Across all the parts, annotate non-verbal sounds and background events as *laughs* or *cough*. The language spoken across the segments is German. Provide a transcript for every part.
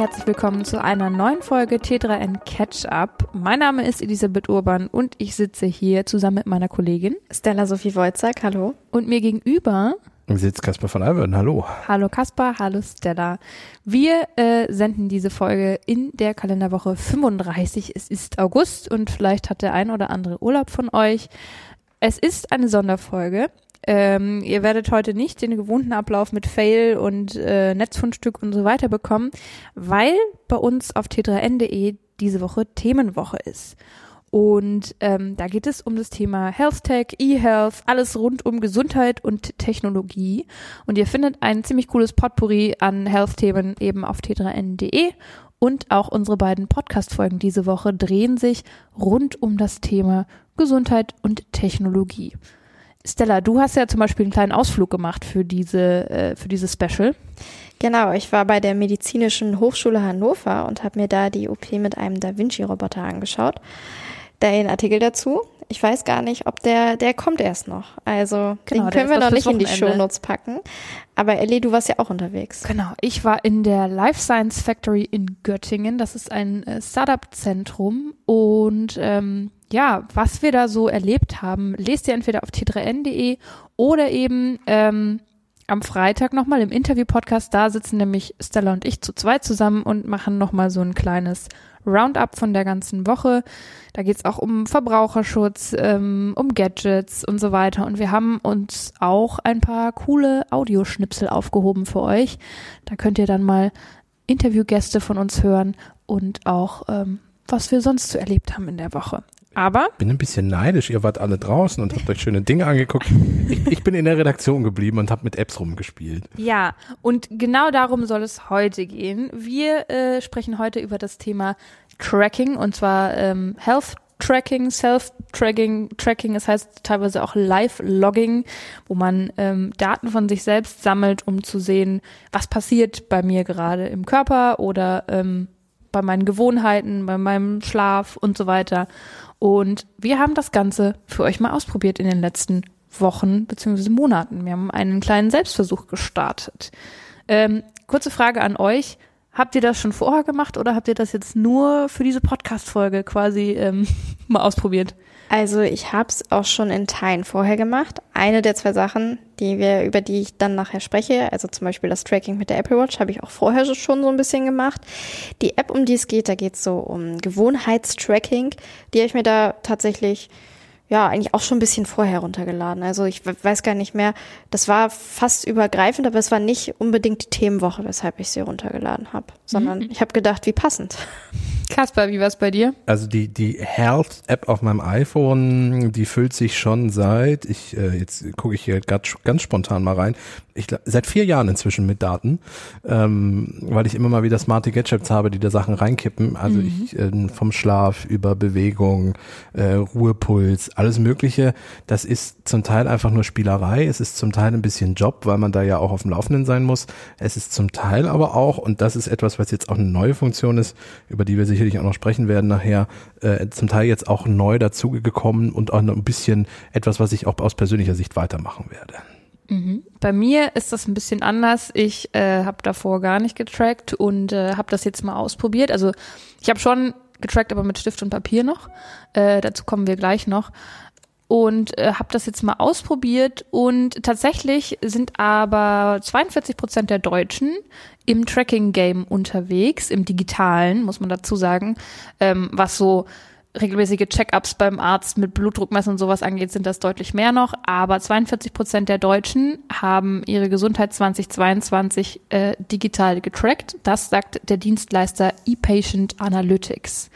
herzlich willkommen zu einer neuen Folge T3N Catch Up. Mein Name ist Elisabeth Urban und ich sitze hier zusammen mit meiner Kollegin Stella Sophie Wojcik, hallo. Und mir gegenüber sitzt Kaspar von Alverden, hallo. Hallo Kaspar, hallo Stella. Wir äh, senden diese Folge in der Kalenderwoche 35. Es ist August und vielleicht hat der ein oder andere Urlaub von euch. Es ist eine Sonderfolge. Ähm, ihr werdet heute nicht den gewohnten Ablauf mit Fail und äh, Netzfundstück und so weiter bekommen, weil bei uns auf t3n.de diese Woche Themenwoche ist. Und ähm, da geht es um das Thema Health Tech, E-Health, alles rund um Gesundheit und Technologie. Und ihr findet ein ziemlich cooles Potpourri an Health-Themen eben auf t3n.de. Und auch unsere beiden Podcast-Folgen diese Woche drehen sich rund um das Thema Gesundheit und Technologie. Stella, du hast ja zum Beispiel einen kleinen Ausflug gemacht für diese, äh, für dieses Special. Genau, ich war bei der Medizinischen Hochschule Hannover und habe mir da die OP mit einem Da Vinci-Roboter angeschaut. Da ein Artikel dazu. Ich weiß gar nicht, ob der, der kommt erst noch. Also genau, den können wir noch nicht in die Shownotes packen. Aber Ellie, du warst ja auch unterwegs. Genau, ich war in der Life Science Factory in Göttingen. Das ist ein äh, Startup-Zentrum und ähm, ja, was wir da so erlebt haben, lest ihr entweder auf t3n.de oder eben ähm, am Freitag nochmal im Interview-Podcast. Da sitzen nämlich Stella und ich zu zweit zusammen und machen nochmal so ein kleines Roundup von der ganzen Woche. Da geht's auch um Verbraucherschutz, ähm, um Gadgets und so weiter. Und wir haben uns auch ein paar coole Audioschnipsel aufgehoben für euch. Da könnt ihr dann mal Interviewgäste von uns hören und auch ähm, was wir sonst so erlebt haben in der Woche. Aber. Ich bin ein bisschen neidisch. Ihr wart alle draußen und habt euch schöne Dinge angeguckt. Ich, ich bin in der Redaktion geblieben und habe mit Apps rumgespielt. Ja, und genau darum soll es heute gehen. Wir äh, sprechen heute über das Thema Tracking und zwar ähm, Health Tracking, Self-Tracking, Tracking, es heißt teilweise auch Live-Logging, wo man ähm, Daten von sich selbst sammelt, um zu sehen, was passiert bei mir gerade im Körper oder ähm, bei meinen Gewohnheiten, bei meinem Schlaf und so weiter. Und wir haben das Ganze für euch mal ausprobiert in den letzten Wochen bzw. Monaten. Wir haben einen kleinen Selbstversuch gestartet. Ähm, kurze Frage an euch. Habt ihr das schon vorher gemacht oder habt ihr das jetzt nur für diese Podcast-Folge quasi ähm, *laughs* mal ausprobiert? Also ich habe es auch schon in Teilen vorher gemacht. Eine der zwei Sachen, die wir, über die ich dann nachher spreche, also zum Beispiel das Tracking mit der Apple Watch, habe ich auch vorher schon so ein bisschen gemacht. Die App, um die es geht, da geht es so um Gewohnheitstracking. Die habe ich mir da tatsächlich ja, eigentlich auch schon ein bisschen vorher runtergeladen. Also ich weiß gar nicht mehr. Das war fast übergreifend, aber es war nicht unbedingt die Themenwoche, weshalb ich sie runtergeladen habe, sondern mhm. ich habe gedacht, wie passend. Kasper, wie war es bei dir? Also die, die Health-App auf meinem iPhone, die füllt sich schon seit, ich äh, jetzt gucke ich hier ganz, ganz spontan mal rein, ich, seit vier Jahren inzwischen mit Daten, ähm, weil ich immer mal wieder smarte Gadgets habe, die da Sachen reinkippen. Also mhm. ich äh, vom Schlaf über Bewegung, äh, Ruhepuls, alles Mögliche. Das ist zum Teil einfach nur Spielerei. Es ist zum Teil ein bisschen Job, weil man da ja auch auf dem Laufenden sein muss. Es ist zum Teil aber auch, und das ist etwas, was jetzt auch eine neue Funktion ist, über die wir sicherlich auch noch sprechen werden nachher, äh, zum Teil jetzt auch neu dazugekommen und auch noch ein bisschen etwas, was ich auch aus persönlicher Sicht weitermachen werde. Mhm. Bei mir ist das ein bisschen anders. Ich äh, habe davor gar nicht getrackt und äh, habe das jetzt mal ausprobiert. Also ich habe schon getrackt, aber mit Stift und Papier noch. Äh, dazu kommen wir gleich noch. Und äh, habe das jetzt mal ausprobiert und tatsächlich sind aber 42 Prozent der Deutschen im Tracking-Game unterwegs, im digitalen, muss man dazu sagen, ähm, was so regelmäßige Check-ups beim Arzt mit Blutdruckmessen und sowas angeht, sind das deutlich mehr noch. Aber 42 Prozent der Deutschen haben ihre Gesundheit 2022 äh, digital getrackt. Das sagt der Dienstleister ePatient Analytics.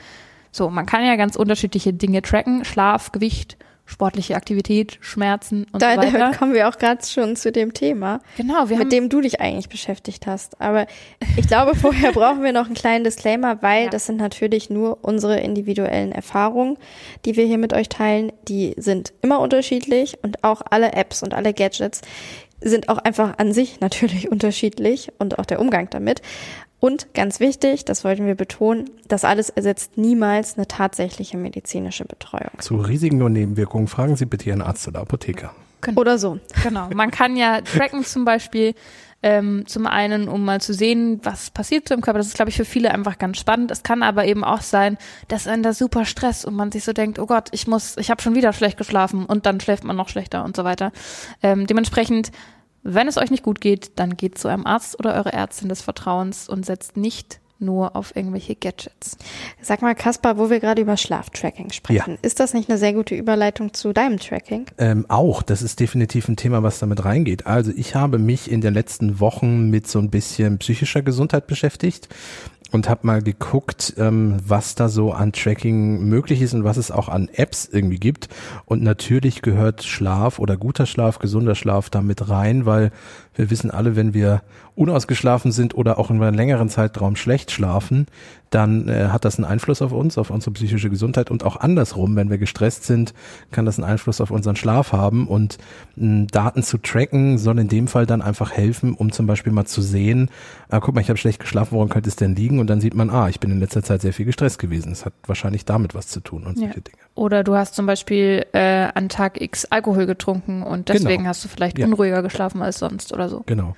So, man kann ja ganz unterschiedliche Dinge tracken. Schlaf, Gewicht, sportliche Aktivität, Schmerzen und da, so weiter. Damit *laughs* kommen wir auch gerade schon zu dem Thema, genau, mit dem du dich eigentlich beschäftigt hast. Aber ich glaube, *laughs* vorher brauchen wir noch einen kleinen Disclaimer, weil ja. das sind natürlich nur unsere individuellen Erfahrungen, die wir hier mit euch teilen. Die sind immer unterschiedlich und auch alle Apps und alle Gadgets sind auch einfach an sich natürlich *laughs* unterschiedlich und auch der Umgang damit. Und ganz wichtig, das wollten wir betonen, das alles ersetzt niemals eine tatsächliche medizinische Betreuung. Zu Risiken und Nebenwirkungen fragen Sie bitte Ihren Arzt oder Apotheker. Genau. Oder so. Genau. Man kann ja tracken zum Beispiel, ähm, zum einen, um mal zu sehen, was passiert so im Körper. Das ist, glaube ich, für viele einfach ganz spannend. Es kann aber eben auch sein, dass einen da super Stress und man sich so denkt, oh Gott, ich muss, ich habe schon wieder schlecht geschlafen und dann schläft man noch schlechter und so weiter. Ähm, dementsprechend, wenn es euch nicht gut geht, dann geht zu einem Arzt oder eure Ärztin des Vertrauens und setzt nicht nur auf irgendwelche Gadgets. Sag mal, Kaspar, wo wir gerade über Schlaftracking sprechen, Ja. ist das nicht eine sehr gute Überleitung zu deinem Tracking? Ähm, auch, das ist definitiv ein Thema, was damit reingeht. Also ich habe mich in den letzten Wochen mit so ein bisschen psychischer Gesundheit beschäftigt und habe mal geguckt, ähm, was da so an Tracking möglich ist und was es auch an Apps irgendwie gibt. Und natürlich gehört Schlaf oder guter Schlaf, gesunder Schlaf da mit rein, weil wir wissen alle, wenn wir unausgeschlafen sind oder auch in einem längeren Zeitraum schlecht schlafen, dann äh, hat das einen Einfluss auf uns, auf unsere psychische Gesundheit und auch andersrum, wenn wir gestresst sind, kann das einen Einfluss auf unseren Schlaf haben und mh, Daten zu tracken soll in dem Fall dann einfach helfen, um zum Beispiel mal zu sehen, ah, guck mal, ich habe schlecht geschlafen, woran könnte es denn liegen? Und dann sieht man, ah, ich bin in letzter Zeit sehr viel gestresst gewesen. Das hat wahrscheinlich damit was zu tun und Ja. solche Dinge. Oder du hast zum Beispiel äh, an Tag X Alkohol getrunken und deswegen Genau. hast du vielleicht Ja. unruhiger geschlafen als sonst oder so. Genau.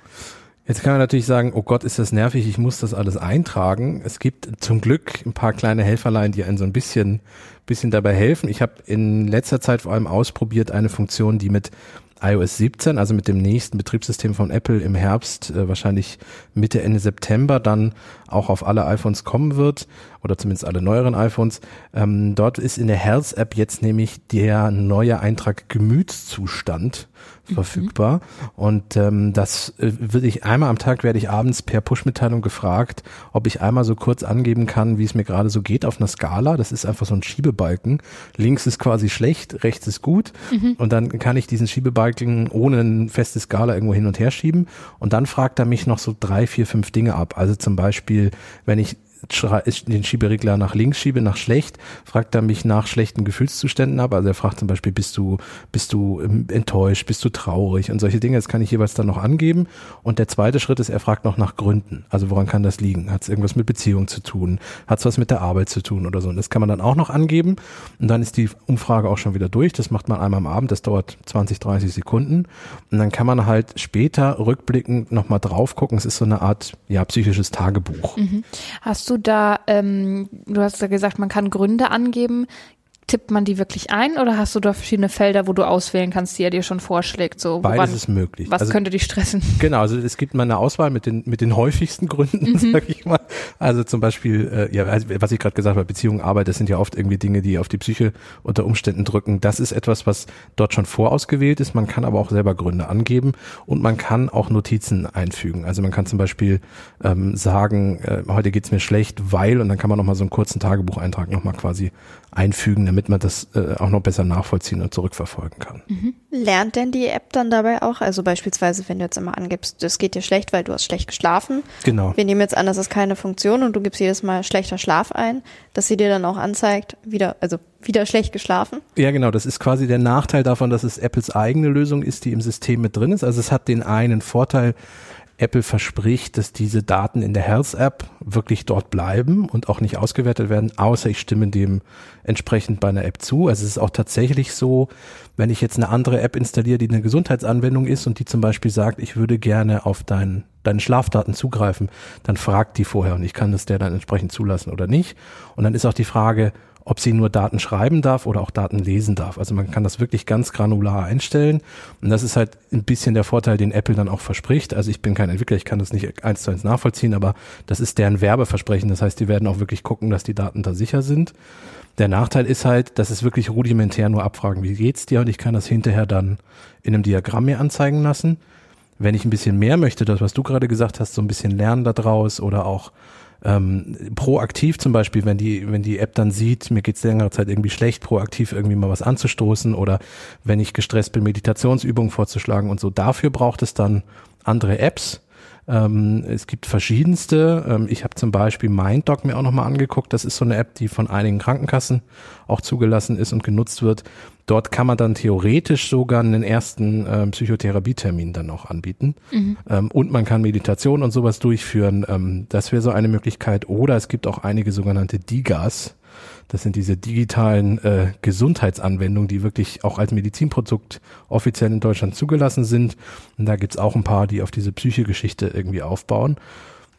Jetzt kann man natürlich sagen, oh Gott, ist das nervig, ich muss das alles eintragen. Es gibt zum Glück ein paar kleine Helferlein, die einen so ein bisschen, bisschen dabei helfen. Ich habe in letzter Zeit vor allem ausprobiert eine Funktion, die mit iOS 17, also mit dem nächsten Betriebssystem von Apple im Herbst, äh, wahrscheinlich Mitte, Ende September, dann auch auf alle iPhones kommen wird oder zumindest alle neueren iPhones. Ähm, dort ist in der Health-App jetzt nämlich der neue Eintrag Gemütszustand verfügbar. Und ähm, das äh, würde ich einmal am Tag werde ich abends per Push-Mitteilung gefragt, ob ich einmal so kurz angeben kann, wie es mir gerade so geht auf einer Skala. Das ist einfach so ein Schiebebalken. Links ist quasi schlecht, rechts ist gut. Und dann kann ich diesen Schiebebalken ohne eine feste Skala irgendwo hin und her schieben. Und dann fragt er mich noch so drei, vier, fünf Dinge ab. Also zum Beispiel, wenn ich den Schieberegler nach links schiebe, nach schlecht, fragt er mich nach schlechten Gefühlszuständen ab. Also er fragt zum Beispiel, bist du, bist du ähm, enttäuscht, bist du traurig und solche Dinge. Das kann ich jeweils dann noch angeben. Und der zweite Schritt ist, er fragt noch nach Gründen. Also woran kann das liegen? Hat es irgendwas mit Beziehung zu tun? Hat es was mit der Arbeit zu tun oder so? Und das kann man dann auch noch angeben. Und dann ist die Umfrage auch schon wieder durch. Das macht man einmal am Abend. Das dauert 20, 30 Sekunden. Und dann kann man halt später rückblickend nochmal drauf gucken. Es ist so eine Art, ja, psychisches Tagebuch. Hast du da, ähm, du hast ja gesagt, man kann Gründe angeben. Tippt man die wirklich ein oder hast du da verschiedene Felder, wo du auswählen kannst, die er dir schon vorschlägt? So, woran, Beides ist möglich. was Also- könnte dich stressen? *laughs* Genau, also es gibt mal eine Auswahl mit den mit den häufigsten Gründen, *laughs* sag ich mal. Also zum Beispiel, äh, ja, also was ich gerade gesagt habe, Beziehung, Arbeit, das sind ja oft irgendwie Dinge, die auf die Psyche unter Umständen drücken. Das ist etwas, was dort schon vorausgewählt ist. Man kann aber auch selber Gründe angeben und man kann auch Notizen einfügen. Also man kann zum Beispiel ähm, sagen, äh, heute geht's mir schlecht, weil und dann kann man noch mal so einen kurzen Tagebucheintrag noch mal quasi einfügen, damit man das äh, auch noch besser nachvollziehen und zurückverfolgen kann. Lernt denn die App dann dabei auch? Also beispielsweise, wenn du jetzt immer angibst, es geht dir schlecht, weil du hast schlecht geschlafen. Genau. Wir nehmen jetzt an, das ist keine Funktion und du gibst jedes Mal schlechter Schlaf ein, dass sie dir dann auch anzeigt, wieder, also wieder schlecht geschlafen. Ja, genau. Das ist quasi der Nachteil davon, dass es Apples eigene Lösung ist, die im System mit drin ist. Also es hat den einen Vorteil, Apple verspricht, dass diese Daten in der Health App wirklich dort bleiben und auch nicht ausgewertet werden, außer ich stimme dem entsprechend bei einer App zu. Also es ist auch tatsächlich so, wenn ich jetzt eine andere App installiere, die eine Gesundheitsanwendung ist und die zum Beispiel sagt, ich würde gerne auf dein, deine Schlafdaten zugreifen, dann fragt die vorher und ich kann das der dann entsprechend zulassen oder nicht. Und dann ist auch die Frage, ob sie nur Daten schreiben darf oder auch Daten lesen darf. Also man kann das wirklich ganz granular einstellen. Und das ist halt ein bisschen der Vorteil, den Apple dann auch verspricht. Also ich bin kein Entwickler, ich kann das nicht eins zu eins nachvollziehen, aber das ist deren Werbeversprechen. Das heißt, die werden auch wirklich gucken, dass die Daten da sicher sind. Der Nachteil ist halt, dass es wirklich rudimentär nur abfragen, wie geht's dir? Und ich kann das hinterher dann in einem Diagramm mir anzeigen lassen. Wenn ich ein bisschen mehr möchte, das, was du gerade gesagt hast, so ein bisschen lernen daraus oder auch ähm, proaktiv zum Beispiel, wenn die, wenn die App dann sieht, mir geht's längere Zeit irgendwie schlecht, proaktiv irgendwie mal was anzustoßen oder wenn ich gestresst bin, Meditationsübungen vorzuschlagen und so. Dafür braucht es dann andere Apps. Ähm, es gibt verschiedenste. Ähm, ich habe zum Beispiel MindDoc mir auch nochmal angeguckt. Das ist so eine App, die von einigen Krankenkassen auch zugelassen ist und genutzt wird. Dort kann man dann theoretisch sogar einen ersten ähm, Psychotherapietermin dann auch anbieten. Ähm, und man kann Meditation und sowas durchführen. Ähm, das wäre so eine Möglichkeit. Oder es gibt auch einige sogenannte DIGAs. Das sind diese digitalen äh, Gesundheitsanwendungen, die wirklich auch als Medizinprodukt offiziell in Deutschland zugelassen sind. Und da gibt's auch ein paar, die auf diese Psyche-Geschichte irgendwie aufbauen.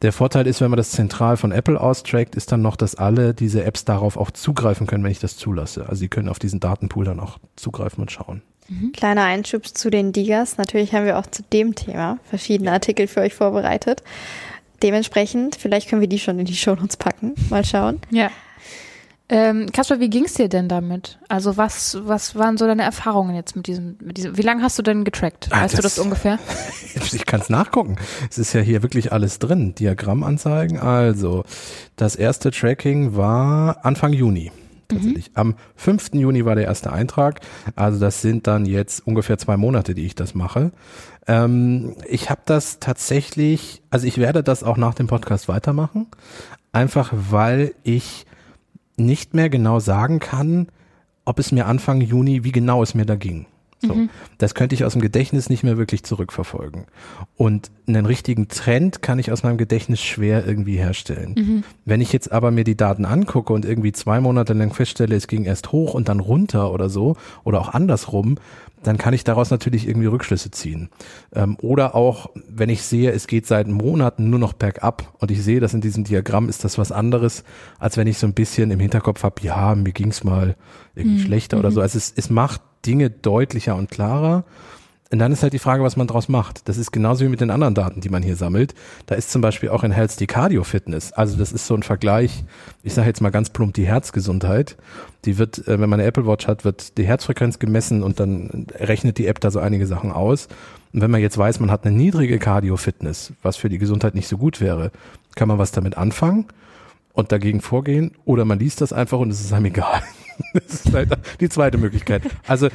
Der Vorteil ist, wenn man das zentral von Apple austrackt, ist dann noch, dass alle diese Apps darauf auch zugreifen können, wenn ich das zulasse. Also sie können auf diesen Datenpool dann auch zugreifen und schauen. Mhm. Kleiner Einschub zu den Digas. Natürlich haben wir auch zu dem Thema verschiedene Artikel für euch vorbereitet. Dementsprechend, vielleicht können wir die schon in die Show Notes packen. Mal schauen. Ja. Ähm, Kasper, wie ging's dir denn damit? Also was, was waren so deine Erfahrungen jetzt mit diesem, mit diesem, wie lange hast du denn getrackt? Ah, weißt du das- das ungefähr? *laughs* Ich kann es nachgucken. Es ist ja hier wirklich alles drin. Diagrammanzeigen. Also, das erste Tracking war Anfang Juni. Tatsächlich. Am 5. Juni war der erste Eintrag. Also das sind dann jetzt ungefähr zwei Monate, die ich das mache. Ähm, ich habe das tatsächlich, also ich werde das auch nach dem Podcast weitermachen. Einfach weil ich nicht mehr genau sagen kann, ob es mir Anfang Juni, wie genau es mir da ging. So. Das könnte ich aus dem Gedächtnis nicht mehr wirklich zurückverfolgen. Und einen richtigen Trend kann ich aus meinem Gedächtnis schwer irgendwie herstellen. Wenn ich jetzt aber mir die Daten angucke und irgendwie zwei Monate lang feststelle, es ging erst hoch und dann runter oder so, oder auch andersrum, dann kann ich daraus natürlich irgendwie Rückschlüsse ziehen. Ähm, oder auch, wenn ich sehe, es geht seit Monaten nur noch bergab und ich sehe, dass in diesem Diagramm ist das was anderes, als wenn ich so ein bisschen im Hinterkopf habe, ja, mir ging's mal irgendwie schlechter oder so. Also es, es macht Dinge deutlicher und klarer. Und dann ist halt die Frage, was man draus macht. Das ist genauso wie mit den anderen Daten, die man hier sammelt. Da ist zum Beispiel auch in Health die Cardio-Fitness. Also das ist so ein Vergleich, ich sage jetzt mal ganz plump, die Herzgesundheit. Die wird, äh, wenn man eine Apple Watch hat, wird die Herzfrequenz gemessen und dann rechnet die App da so einige Sachen aus. Und wenn man jetzt weiß, man hat eine niedrige Cardio-Fitness, was für die Gesundheit nicht so gut wäre, kann man was damit anfangen und dagegen vorgehen oder man liest das einfach und es ist einem egal. *laughs* Das ist halt die zweite Möglichkeit. Also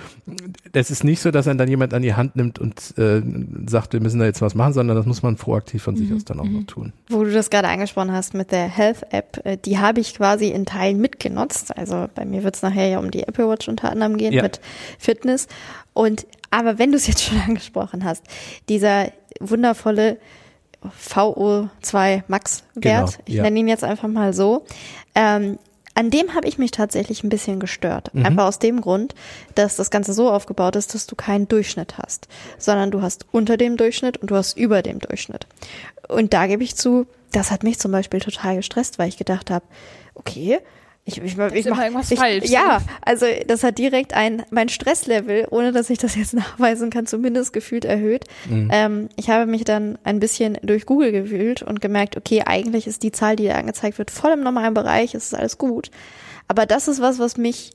es ist nicht so, dass dann jemand an die Hand nimmt und äh, sagt, wir müssen da jetzt was machen, sondern das muss man proaktiv von sich aus dann auch noch tun. Wo du das gerade angesprochen hast mit der Health App, äh, die habe ich quasi in Teilen mitgenutzt. Also bei mir wird es nachher ja um die Apple Watch unter anderem gehen Ja. mit Fitness. Und aber wenn du es jetzt schon *laughs* angesprochen hast, dieser wundervolle VO2 Max Wert, Genau, ich ja. nenne ihn jetzt einfach mal so, ähm, an dem habe ich mich tatsächlich ein bisschen gestört. Mhm. Einfach aus dem Grund, dass das Ganze so aufgebaut ist, dass du keinen Durchschnitt hast, sondern du hast unter dem Durchschnitt und du hast über dem Durchschnitt. Und da gebe ich zu, das hat mich zum Beispiel total gestresst, weil ich gedacht habe, okay, ich, ich, ich immer mach, irgendwas ich, falsch. Ja, also das hat direkt ein mein Stresslevel, ohne dass ich das jetzt *laughs* nachweisen kann, zumindest gefühlt erhöht. Ähm, ich habe mich dann ein bisschen durch Google gewühlt und gemerkt, okay, eigentlich ist die Zahl, die da angezeigt wird, voll im normalen Bereich, es ist alles gut. Aber das ist was, was mich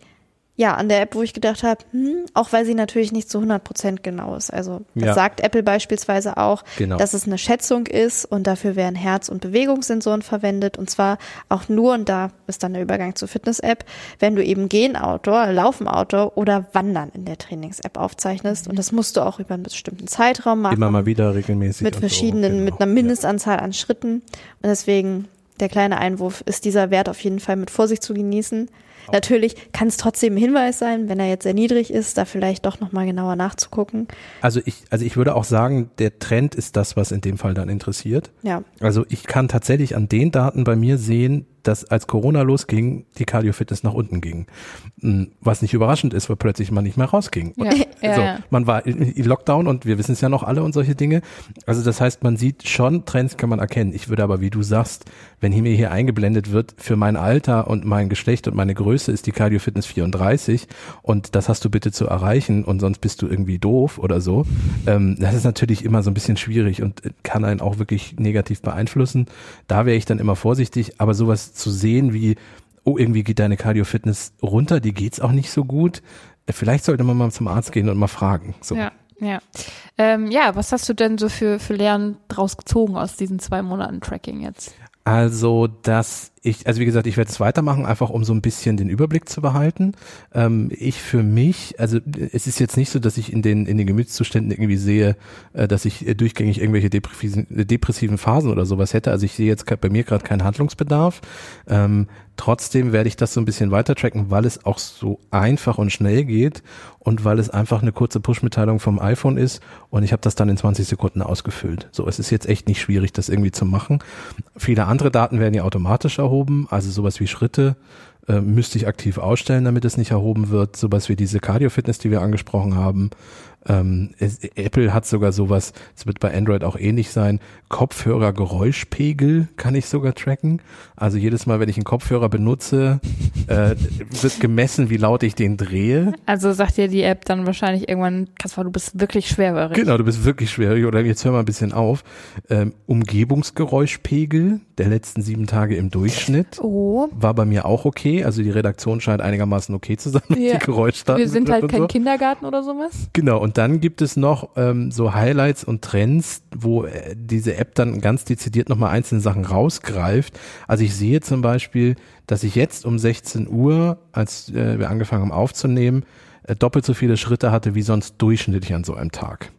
ja an der App, wo ich gedacht habe, hm, auch weil sie natürlich nicht zu 100 Prozent genau ist. Also das Ja. sagt Apple beispielsweise auch, Genau. dass es eine Schätzung ist und dafür werden Herz- und Bewegungssensoren verwendet und zwar auch nur, und da ist dann der Übergang zur Fitness-App, wenn du eben Gehen Outdoor, Laufen Outdoor oder Wandern in der Trainings-App aufzeichnest und das musst du auch über einen bestimmten Zeitraum machen Immer mal wieder regelmäßig. mit verschiedenen, so, genau. mit einer Mindestanzahl an Schritten. Und deswegen der kleine Einwurf ist dieser Wert auf jeden Fall mit Vorsicht zu genießen. Natürlich kann es trotzdem ein Hinweis sein, wenn er jetzt sehr niedrig ist, da vielleicht doch nochmal genauer nachzugucken. Also ich, also ich würde auch sagen, der Trend ist das, was in dem Fall dann interessiert. Ja, Also ich kann tatsächlich an den Daten bei mir sehen, dass als Corona losging, die Cardio-Fitness nach unten ging. Mm, Was nicht überraschend ist, weil plötzlich man nicht mehr rausging. Ja, ja, so, ja. Man war in in Lockdown und wir wissen es ja noch alle und solche Dinge. Also das heißt, man sieht schon, Trends kann man erkennen. Ich würde aber, wie du sagst, wenn hier mir hier eingeblendet wird, für mein Alter und mein Geschlecht und meine Größe ist die Cardio Fitness 34 und das hast du bitte zu erreichen und sonst bist du irgendwie doof oder so. Ähm, das ist natürlich immer so ein bisschen schwierig und äh, kann einen auch wirklich negativ beeinflussen. Da wäre ich dann immer vorsichtig, aber sowas zu sehen wie, oh, irgendwie geht deine Cardio Fitness runter, die geht's auch nicht so gut. Äh, Vielleicht sollte man mal zum Arzt gehen und mal fragen. So. Ja, ja. Ähm, ja, was hast du denn so für, für Lehren draus gezogen aus diesen zwei Monaten Tracking jetzt? Also, dass ich, also wie gesagt, ich werde es weitermachen, einfach um so ein bisschen den Überblick zu behalten. Ähm, ich für mich, also es ist jetzt nicht so, dass ich in den, in den Gemütszuständen irgendwie sehe, äh, dass ich äh, durchgängig irgendwelche depressiven, depressiven Phasen oder sowas hätte. Also ich sehe jetzt bei mir gerade keinen Handlungsbedarf. Ähm, trotzdem werde ich das so ein bisschen weiter tracken, weil es auch so einfach und schnell geht und weil es einfach eine kurze Push-Mitteilung vom iPhone ist und ich habe das dann in 20 Sekunden ausgefüllt. So, es ist jetzt echt nicht schwierig, das irgendwie zu machen. Viele andere Daten werden ja automatisch erhoben, also sowas wie Schritte, äh, müsste ich aktiv ausstellen, damit es nicht erhoben wird. Sowas wie diese Cardio-Fitness, die wir angesprochen haben. Ähm, es, Apple hat sogar sowas, es wird bei Android auch ähnlich sein. Kopfhörer-Geräuschpegel kann ich sogar tracken. Also jedes Mal, wenn ich einen Kopfhörer benutze, äh, wird gemessen, wie laut ich den drehe. Also sagt dir die App dann wahrscheinlich irgendwann, Kaspar, du bist wirklich schwerhörig. Genau, du bist wirklich schwerhörig. Oder jetzt hör mal ein bisschen auf. Ähm, Umgebungsgeräuschpegel der letzten sieben Tage im Durchschnitt Oh, war bei mir auch okay. Also die Redaktion scheint einigermaßen okay zu sein, *laughs* Ja. die Geräuschdaten wir sind halt kein so. Kindergarten oder sowas. Genau, und dann gibt es noch ähm, so Highlights und Trends, wo äh, diese App dann ganz dezidiert nochmal einzelne Sachen rausgreift. Also ich sehe zum Beispiel, dass ich jetzt um 16 Uhr, als äh, wir angefangen haben aufzunehmen, äh, doppelt so viele Schritte hatte wie sonst durchschnittlich an so einem Tag.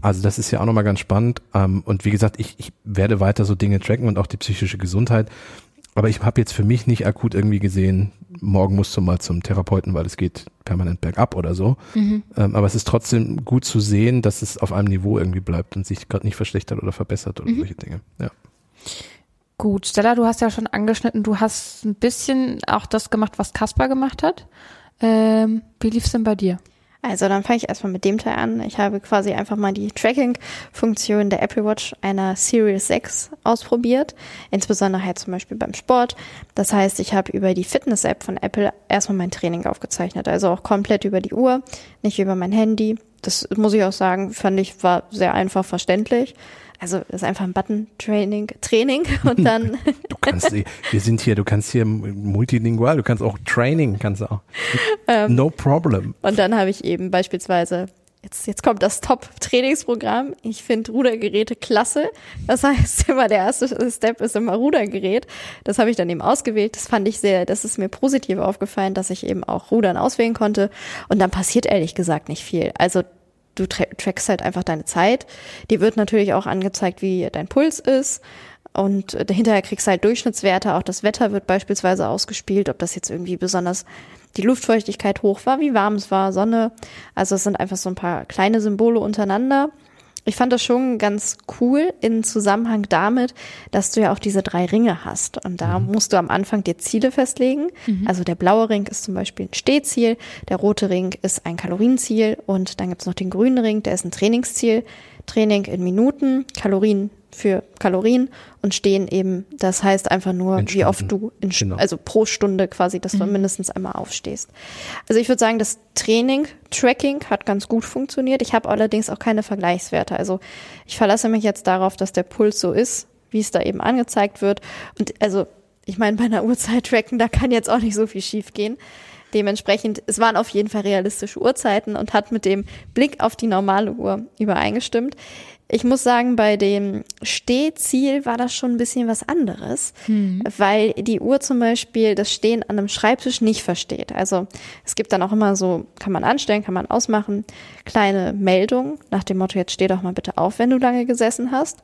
Also das ist ja auch nochmal ganz spannend. Ähm, und wie gesagt, ich, ich werde weiter so Dinge tracken und auch die psychische Gesundheit. Aber ich habe jetzt für mich nicht akut irgendwie gesehen, morgen musst du mal zum Therapeuten, weil es geht permanent bergab oder so. Ähm, aber es ist trotzdem gut zu sehen, dass es auf einem Niveau irgendwie bleibt und sich gerade nicht verschlechtert oder verbessert oder solche Dinge. Ja. Gut, Stella, du hast ja schon angeschnitten, du hast ein bisschen auch das gemacht, was Kaspar gemacht hat. Ähm, wie lief's denn bei dir? Also dann fange ich erstmal mit dem Teil an. Ich habe quasi einfach mal die Tracking-Funktion der Apple Watch einer Series 6 ausprobiert. Insbesondere halt zum Beispiel beim Sport. Das heißt, ich habe über die Fitness-App von Apple erstmal mein Training aufgezeichnet. Also auch komplett über die Uhr, nicht über mein Handy. Das muss ich auch sagen, fand ich, war sehr einfach verständlich. Also ist einfach ein Button Training, Training *laughs* und dann *laughs* Du kannst, wir sind hier, du kannst hier multilingual, du kannst auch Training, kannst auch. Ähm. no problem. Und dann habe ich eben beispielsweise, jetzt, jetzt kommt das Top-Trainingsprogramm. Ich finde Rudergeräte klasse. Das heißt, *laughs* immer der erste Step ist immer Rudergerät. Das habe ich dann eben ausgewählt. Das fand ich sehr, das ist mir positiv aufgefallen, dass ich eben auch Rudern auswählen konnte. Und dann passiert ehrlich gesagt nicht viel. Also du tra trackst halt einfach deine Zeit. Die wird natürlich auch angezeigt, wie dein Puls ist. Und hinterher kriegst du halt Durchschnittswerte. Auch das Wetter wird beispielsweise ausgespielt, ob das jetzt irgendwie besonders die Luftfeuchtigkeit hoch war, wie warm es war, Sonne. Also es sind einfach so ein paar kleine Symbole untereinander. Ich fand das schon ganz cool in Zusammenhang damit, dass du ja auch diese drei Ringe hast. Und da musst du am Anfang dir Ziele festlegen. Also der blaue Ring ist zum Beispiel ein Stehziel, der rote Ring ist ein Kalorienziel und dann gibt's noch den grünen Ring, der ist ein Trainingsziel. Training in Minuten, Kalorien für Kalorien und stehen eben, das heißt einfach nur, In wie oft du in, Genau. also pro Stunde quasi, dass du mindestens einmal aufstehst. Also ich würde sagen, das Training, Tracking hat ganz gut funktioniert. Ich habe allerdings auch keine Vergleichswerte. Also ich verlasse mich jetzt darauf, dass der Puls so ist, wie es da eben angezeigt wird. Und also, ich meine, bei einer Uhrzeit tracken, da kann jetzt auch nicht so viel schief gehen. Dementsprechend, es waren auf jeden Fall realistische Uhrzeiten und hat mit dem Blick auf die normale Uhr übereingestimmt. Ich muss sagen, bei dem Stehziel war das schon ein bisschen was anderes, weil die Uhr zum Beispiel das Stehen an einem Schreibtisch nicht versteht. Also es gibt dann auch immer so, kann man anstellen, kann man ausmachen, kleine Meldungen nach dem Motto, jetzt steh doch mal bitte auf, wenn du lange gesessen hast.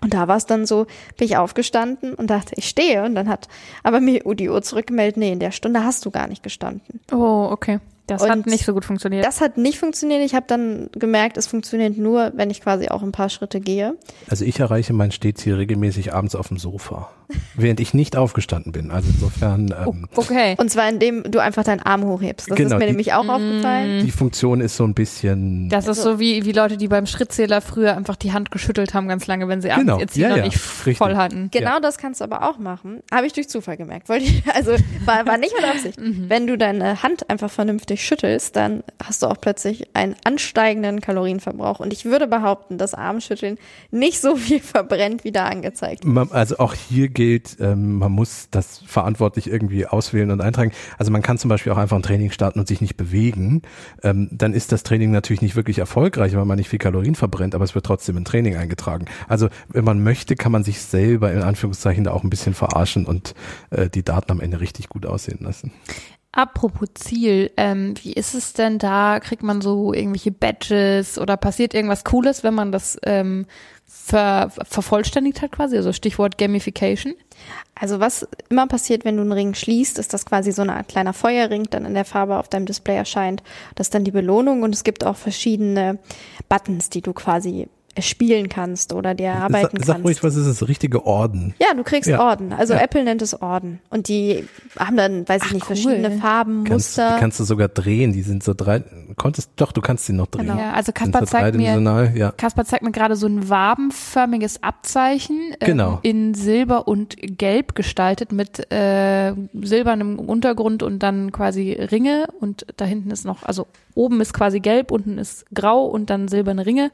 Und da war es dann so, bin ich aufgestanden und dachte, ich stehe. Und dann hat aber mir die Uhr zurückgemeldet, nee, in der Stunde hast du gar nicht gestanden. Oh, okay. Das hat Und nicht so gut funktioniert. Das hat nicht funktioniert. Ich habe dann gemerkt, es funktioniert nur, wenn ich quasi auch ein paar Schritte gehe. Also ich erreiche mein Stehziel regelmäßig abends auf dem Sofa, während ich nicht aufgestanden bin. Also insofern, ähm, okay. Und zwar indem du einfach deinen Arm hochhebst. Das Genau, ist mir die- nämlich auch aufgefallen. die Funktion ist so ein bisschen. Das ist so wie, wie Leute, die beim Schrittzähler früher einfach die Hand geschüttelt haben ganz lange, wenn sie abends Genau. ihr Ziel Ja, noch ja. nicht Richtig. voll hatten. Genau das kannst du aber auch machen. Habe ich durch Zufall gemerkt. Wollte ich, *laughs* also war, war nicht mit Absicht. Wenn du deine Hand einfach vernünftig schüttelst, dann hast du auch plötzlich einen ansteigenden Kalorienverbrauch. Und ich würde behaupten, dass Armschütteln nicht so viel verbrennt, wie da angezeigt. Man- Also auch hier gilt, ähm, man muss das verantwortlich irgendwie auswählen und eintragen. Also man kann zum Beispiel auch einfach ein Training starten und sich nicht bewegen. Ähm, dann ist das Training natürlich nicht wirklich erfolgreich, weil man nicht viel Kalorien verbrennt, aber es wird trotzdem in Training eingetragen. Also wenn man möchte, kann man sich selber in Anführungszeichen da auch ein bisschen verarschen und äh, die Daten am Ende richtig gut aussehen lassen. Apropos Ziel, ähm, wie ist es denn da? Kriegt man so irgendwelche Badges oder passiert irgendwas Cooles, wenn man das ähm, ver vervollständigt hat quasi? Also Stichwort Gamification. Also was immer passiert, wenn du einen Ring schließt, ist, dass quasi so Art kleiner Feuerring dann in der Farbe auf deinem Display erscheint. Das ist dann die Belohnung und es gibt auch verschiedene Buttons, die du quasi erspielen kannst oder dir erarbeiten Sag, sag ruhig, kannst. was ist das richtige Orden? Ja, du kriegst Ja. Orden. Also Ja. Apple nennt es Orden. Und die haben dann, weiß ich Ach, nicht, cool. verschiedene Farben, Kannst, die Muster. kannst du sogar drehen. Die sind so drei. Konntest doch, du kannst sie noch drehen. Genau. Ja, also Kaspar zeigt mir, ja. Kaspar zeigt mir gerade so ein wabenförmiges Abzeichen ähm, Genau. in Silber und Gelb gestaltet mit äh, silbernem Untergrund und dann quasi Ringe und da hinten ist noch, also oben ist quasi gelb, unten ist grau und dann silberne Ringe.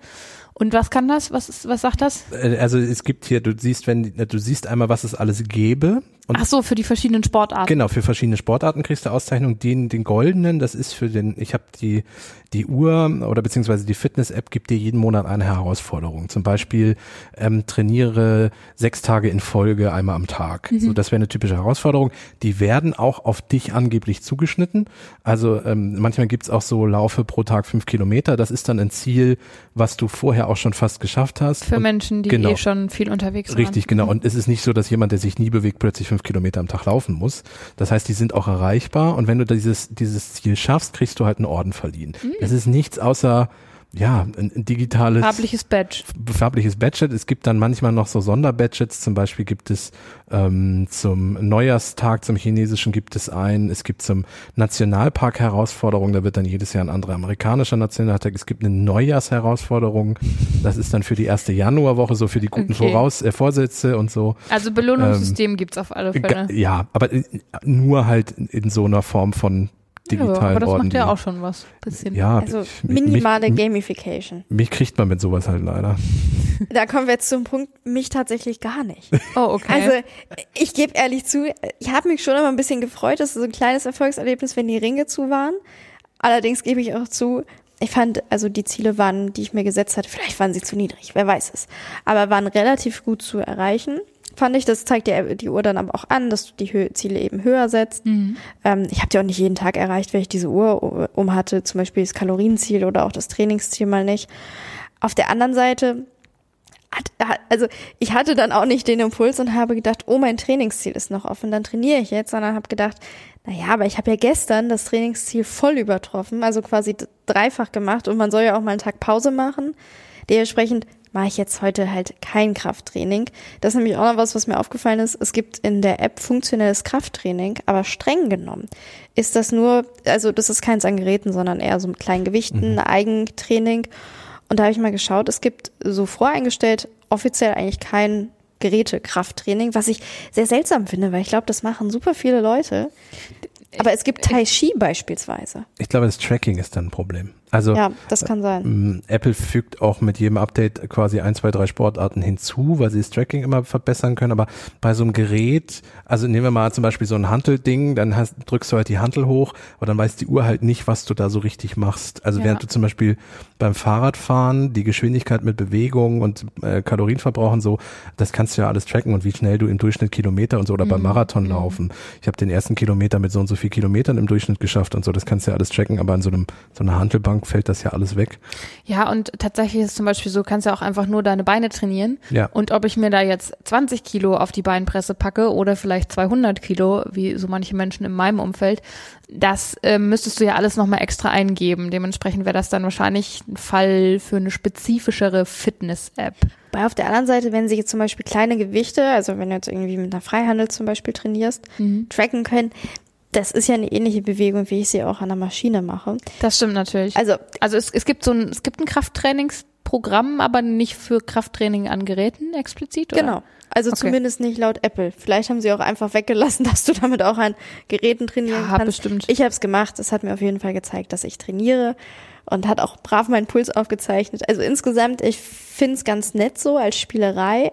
Und was kann das? Was ist, was sagt das? Äh, Also es gibt hier, du siehst, wenn du siehst einmal, was es alles gäbe. Und Ach so, für die verschiedenen Sportarten. Genau, für verschiedene Sportarten kriegst du Auszeichnung. Den, den goldenen, das ist für den, ich habe die, die Uhr oder beziehungsweise die Fitness-App gibt dir jeden Monat eine Herausforderung. Zum Beispiel ähm, trainiere sechs Tage in Folge einmal am Tag. So, das wäre eine typische Herausforderung. Die werden auch auf dich angeblich zugeschnitten. Also ähm, manchmal gibt's auch so Laufe pro Tag fünf Kilometer. Das ist dann ein Ziel, was du vorher auch schon fast geschafft hast. Für Und- Menschen, die genau. eh schon viel unterwegs waren. Richtig, genau. Und es ist nicht so, dass jemand, der sich nie bewegt, plötzlich fünf Kilometer am Tag laufen muss. Das heißt, die sind auch erreichbar. Und wenn du dieses, dieses Ziel schaffst, kriegst du halt einen Orden verliehen. Es ist nichts außer, ja, ein, ein digitales, Farbliches Badge. farbliches Badget. Es gibt dann manchmal noch so Sonderbadgets. Zum Beispiel gibt es ähm, zum Neujahrstag, zum chinesischen gibt es einen. Es gibt zum Nationalpark Herausforderung. Da wird dann jedes Jahr ein anderer amerikanischer Nationaltag. Es gibt eine Neujahrsherausforderung. Das ist dann für die erste Januarwoche, so für die guten Okay. Voraus äh, Vorsätze und so. Also Belohnungssystem gibt's auf alle Fälle. Ja, aber äh, nur halt in so einer Form von Ja, digitalen aber das Orden. macht ja auch schon was. Bisschen. Ja, Also ich- minimale mich, Gamification. mich kriegt man mit sowas halt leider. *laughs* Da kommen wir jetzt zum Punkt, mich tatsächlich gar nicht. *laughs* Oh, okay. Also ich gebe ehrlich zu, ich habe mich schon immer ein bisschen gefreut, das ist so ein kleines Erfolgserlebnis, wenn die Ringe zu waren. Allerdings gebe ich auch zu, ich fand, also die Ziele waren, die ich mir gesetzt hatte, vielleicht waren sie zu niedrig, wer weiß es, aber waren relativ gut zu erreichen. Fand ich, das zeigt die, die Uhr dann aber auch an, dass du die Hö Ziele eben höher setzt. Mhm. Ähm, ich habe die auch nicht jeden Tag erreicht, wenn ich diese Uhr um hatte, zum Beispiel das Kalorienziel oder auch das Trainingsziel mal nicht. Auf der anderen Seite hat, also ich hatte dann auch nicht den Impuls und habe gedacht, oh, mein Trainingsziel ist noch offen, dann trainiere ich jetzt, sondern habe gedacht, naja, aber ich habe ja gestern das Trainingsziel voll übertroffen, also quasi dreifach gemacht und man soll ja auch mal einen Tag Pause machen. Dementsprechend mache ich jetzt heute halt kein Krafttraining. Das ist nämlich auch noch was, was mir aufgefallen ist. Es gibt in der App funktionelles Krafttraining, aber streng genommen ist das nur, also das ist keins an Geräten, sondern eher so mit kleinen Gewichten, Eigentraining. Und da habe ich mal geschaut, es gibt so voreingestellt offiziell eigentlich kein Gerätekrafttraining, was ich sehr seltsam finde, weil ich glaube, das machen super viele Leute. Aber es gibt Tai Chi beispielsweise. Ich glaube, das Tracking ist dann ein Problem. Also Ja, das kann sein. ähm, Apple fügt auch mit jedem Update quasi ein, zwei, drei Sportarten hinzu, weil sie das Tracking immer verbessern können. Aber bei so einem Gerät, also nehmen wir mal zum Beispiel so ein Hantelding, dann hast, drückst du halt die Hantel hoch, aber dann weiß die Uhr halt nicht, was du da so richtig machst. Also Ja. während du zum Beispiel beim Fahrradfahren die Geschwindigkeit mit Bewegung und äh, Kalorienverbrauch und so, das kannst du ja alles tracken und wie schnell du im Durchschnitt Kilometer und so oder beim Marathon laufen. Ich habe den ersten Kilometer mit so und so viel Kilometern im Durchschnitt geschafft und so, das kannst du ja alles tracken, aber an so einem so einer Hantelbank fällt das ja alles weg. Ja, und tatsächlich ist es zum Beispiel so, kannst ja auch einfach nur deine Beine trainieren. Ja. Und ob ich mir da jetzt 20 Kilo auf die Beinpresse packe oder vielleicht 200 Kilo, wie so manche Menschen in meinem Umfeld, das äh, müsstest du ja alles nochmal extra eingeben. Dementsprechend wäre das dann wahrscheinlich ein Fall für eine spezifischere Fitness-App. Bei auf der anderen Seite, wenn sie jetzt zum Beispiel kleine Gewichte, also wenn du jetzt irgendwie mit einer Freihandel zum Beispiel trainierst, tracken können, das ist ja eine ähnliche Bewegung, wie ich sie auch an der Maschine mache. Das stimmt natürlich. Also Also es, es gibt so ein, es gibt ein Krafttrainingsprogramm, aber nicht für Krafttraining an Geräten explizit, oder? Genau. Also Okay. zumindest nicht laut Apple. Vielleicht haben sie auch einfach weggelassen, *laughs* dass du damit auch an Geräten trainieren Ja, kannst. bestimmt. Ich habe es gemacht. Es hat mir auf jeden Fall gezeigt, dass ich trainiere und hat auch brav meinen Puls aufgezeichnet. Also insgesamt, ich finde es ganz nett so als Spielerei.